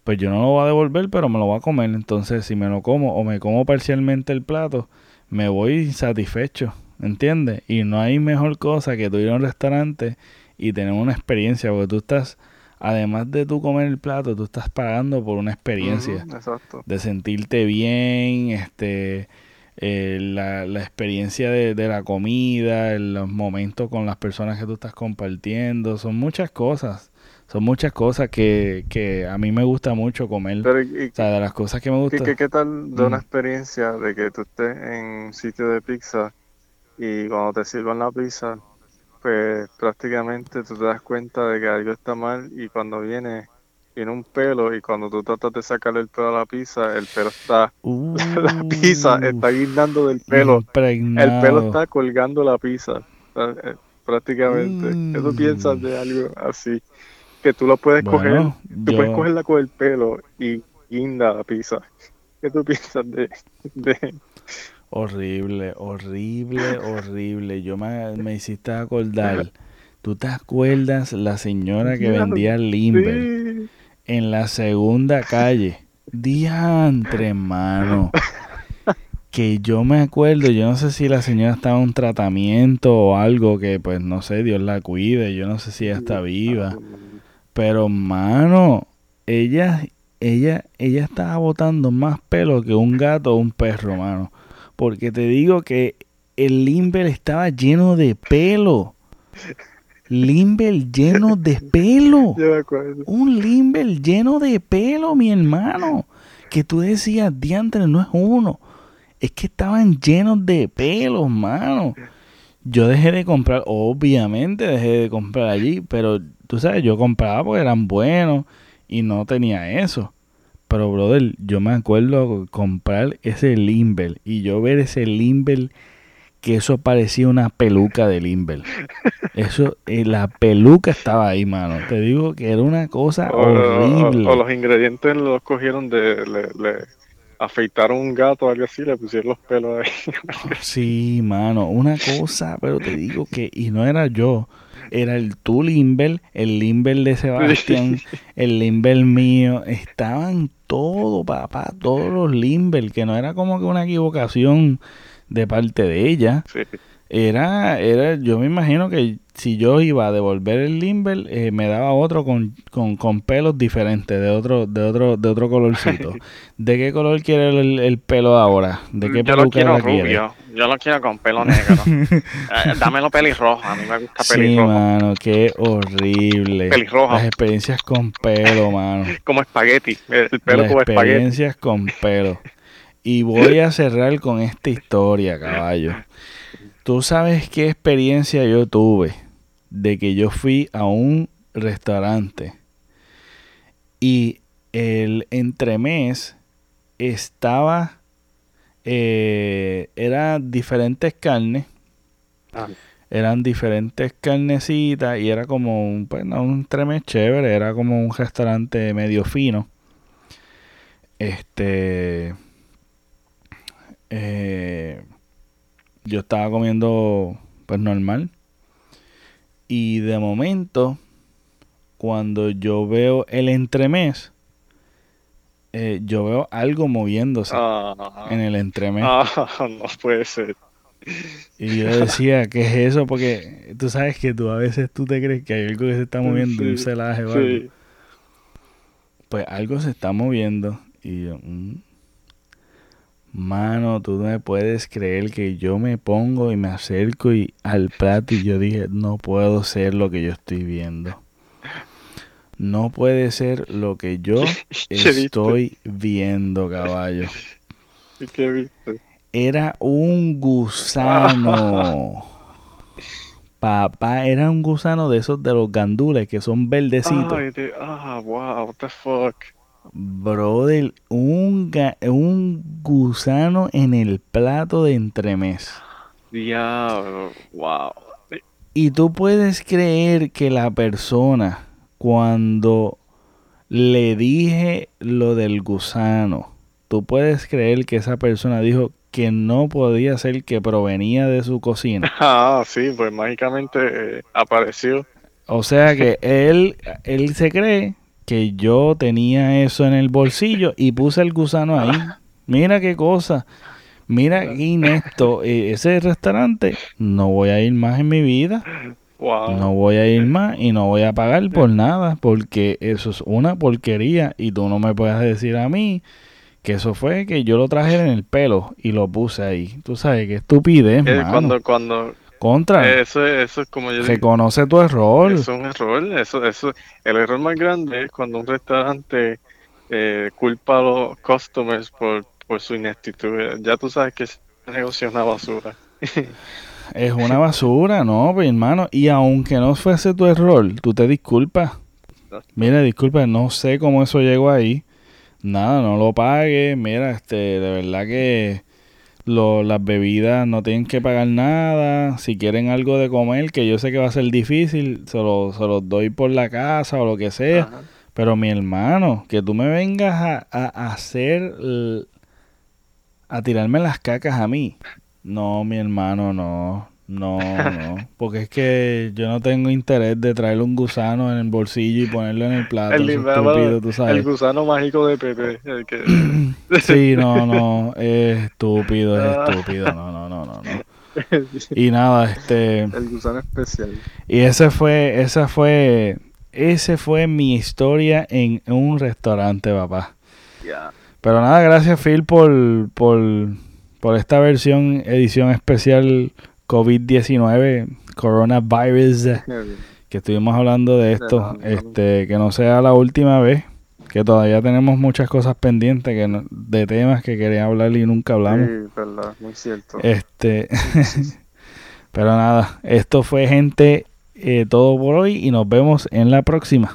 Pues yo no lo voy a devolver, pero me lo voy a comer. Entonces, si me lo como o me como parcialmente el plato, me voy satisfecho, ¿entiendes? Y no hay mejor cosa que tú ir a un restaurante y tener una experiencia, porque tú estás, además de tú comer el plato, tú estás pagando por una experiencia de sentirte bien, este, eh, la, la, experiencia de, de la comida, los momentos con las personas que tú estás compartiendo, son muchas cosas son muchas cosas que, que a mí me gusta mucho comer. o sea, de las cosas que me gustan. ¿Qué, qué tal de una experiencia de que tú estés en un sitio de pizza y cuando te sirvan la pizza, pues prácticamente tú te das cuenta de que algo está mal y cuando viene tiene un pelo y cuando tú tratas de sacarle el pelo a la pizza, el pelo está, la pizza está guindando del pelo, el pelo está colgando la pizza, eh, prácticamente. ¿Qué tú piensas de algo así? que tú lo puedes coger, tú puedes cogerla con el pelo y guinda la pizza. ¿Qué tú piensas de, Horrible, horrible, horrible. Yo me, me hiciste acordar. ¿Tú te acuerdas la señora que vendía limber en la segunda calle? Diantre, hermano. Que yo me acuerdo, yo no sé si la señora estaba en un tratamiento o algo que, pues, no sé, Dios la cuide. Yo no sé si ella está viva. Pero, mano, ella, ella, ella estaba botando más pelo que un gato o un perro, mano. Porque te digo que el limber estaba lleno de pelo. Limber lleno de pelo. Yo me acuerdo. Un Limber lleno de pelo, mi hermano. Que tú decías, diantre, no es uno. Es que estaban llenos de pelos, mano. Yo dejé de comprar, obviamente dejé de comprar allí, pero tú sabes, yo compraba porque eran buenos y no tenía eso. Pero, brother, yo me acuerdo comprar ese Limber y yo ver ese Limber que eso parecía una peluca de Limber. Eso, eh, la peluca estaba ahí, mano. Te digo que era una cosa O, o- horrible. o los ingredientes los cogieron de. Le, le afeitaron un gato o algo así, le pusieron los pelos ahí. Sí, mano, una cosa, pero te digo que, y no era yo, era el tu Limber, el Limber de Sebastián, el Limber mío, estaban todos, papá, todos los Limber, que no era como que una equivocación de parte de ella, Sí. era, era, yo me imagino que si yo iba a devolver el Limber, eh, me daba otro con, con, con pelos diferentes, de otro, de otro, de otro colorcito. ¿De qué color quiere el, el pelo ahora? ¿De qué yo lo quiero quiere? rubio, yo lo quiero con pelo negro. Eh, dámelo pelirrojo, a mí me gusta Sí, pelirrojo. mano, qué horrible. Pelirrojo. Las experiencias con pelo, mano. Como espagueti, el el pelo Las como espagueti. experiencias con pelo. Y voy a cerrar con esta historia, caballo. Tú sabes qué experiencia yo tuve de que yo fui a un restaurante y el entremés estaba, eh, era diferentes carnes Ah, eran diferentes carnecitas y era como un, pues, no, un entremés chévere, era como un restaurante medio fino. Este. eh, yo estaba comiendo, pues normal. Y de momento, cuando yo veo el entremés, eh, yo veo algo moviéndose ah, en el entremés. ah, no puede ser. Y yo decía, ¿qué es eso? Porque tú sabes que tú a veces tú te crees que hay algo que se está moviendo, un Sí, celaje o algo. Sí. Pues algo se está moviendo. Y yo, mm. Mano, tú no me puedes creer que yo me pongo y me acerco y al plato y yo dije, no puedo ser lo que yo estoy viendo. No puede ser lo que yo estoy viendo, caballo. ¿Qué viste? Era un gusano. Papá, era un gusano de esos de los gandules que son verdecitos. Ah, wow, what the fuck. Brother, un, un gusano en el plato de entremés. Diablo, wow. Y tú puedes creer que la persona, cuando le dije lo del gusano, tú puedes creer que esa persona dijo que no podía ser que provenía de su cocina. Ah, sí, pues mágicamente eh, apareció. O sea que él, él se cree que yo tenía eso en el bolsillo y puse el gusano ahí. Mira qué cosa. Mira qué inepto. Eh, Ese restaurante no voy a ir más en mi vida. Wow. No voy a ir más y no voy a pagar por nada porque eso es una porquería y tú no me puedes decir a mí que eso fue que yo lo traje en el pelo y lo puse ahí. Tú sabes qué estupidez, mano. cuando, cuando, Contra, eso, eso es como yo digo, reconoce tu error. eso es un error. Eso, eso, el error más grande es cuando un restaurante eh, culpa a los customers por, por su ineptitud. Ya tú sabes que ese negocio es una basura. Es una basura, no, pues, hermano. Y aunque no fuese tu error, tú te disculpas. Mira, disculpa, no sé cómo eso llegó ahí. Nada, no lo pagues. Mira, este, de verdad que lo- las bebidas no tienen que pagar nada. Si quieren algo de comer, que yo sé que va a ser difícil, se lo- se los doy por la casa o lo que sea. Ajá. Pero mi hermano, que tú me vengas a, a- a hacer, a tirarme las cacas a mí. No, mi hermano, no, no, no. Porque es que yo no tengo interés de traerle un gusano en el bolsillo y ponerlo en el plato. El, estúpido, tú el sabes. gusano mágico de Pepe. el que- Sí, no, no, es estúpido, es estúpido, no, no, no, no, no. Y nada, este, el gusano especial. y ese fue, esa fue, ese fue mi historia en un restaurante, papá. Ya. Pero nada, gracias Phil por, por, por esta versión, edición especial COVID-19, coronavirus, que estuvimos hablando de esto, este, que no sea la última vez, que todavía tenemos muchas cosas pendientes que de temas que quería hablar y nunca hablamos. Sí, verdad, muy cierto. Este, pero nada, esto fue gente eh, todo por hoy y nos vemos en la próxima.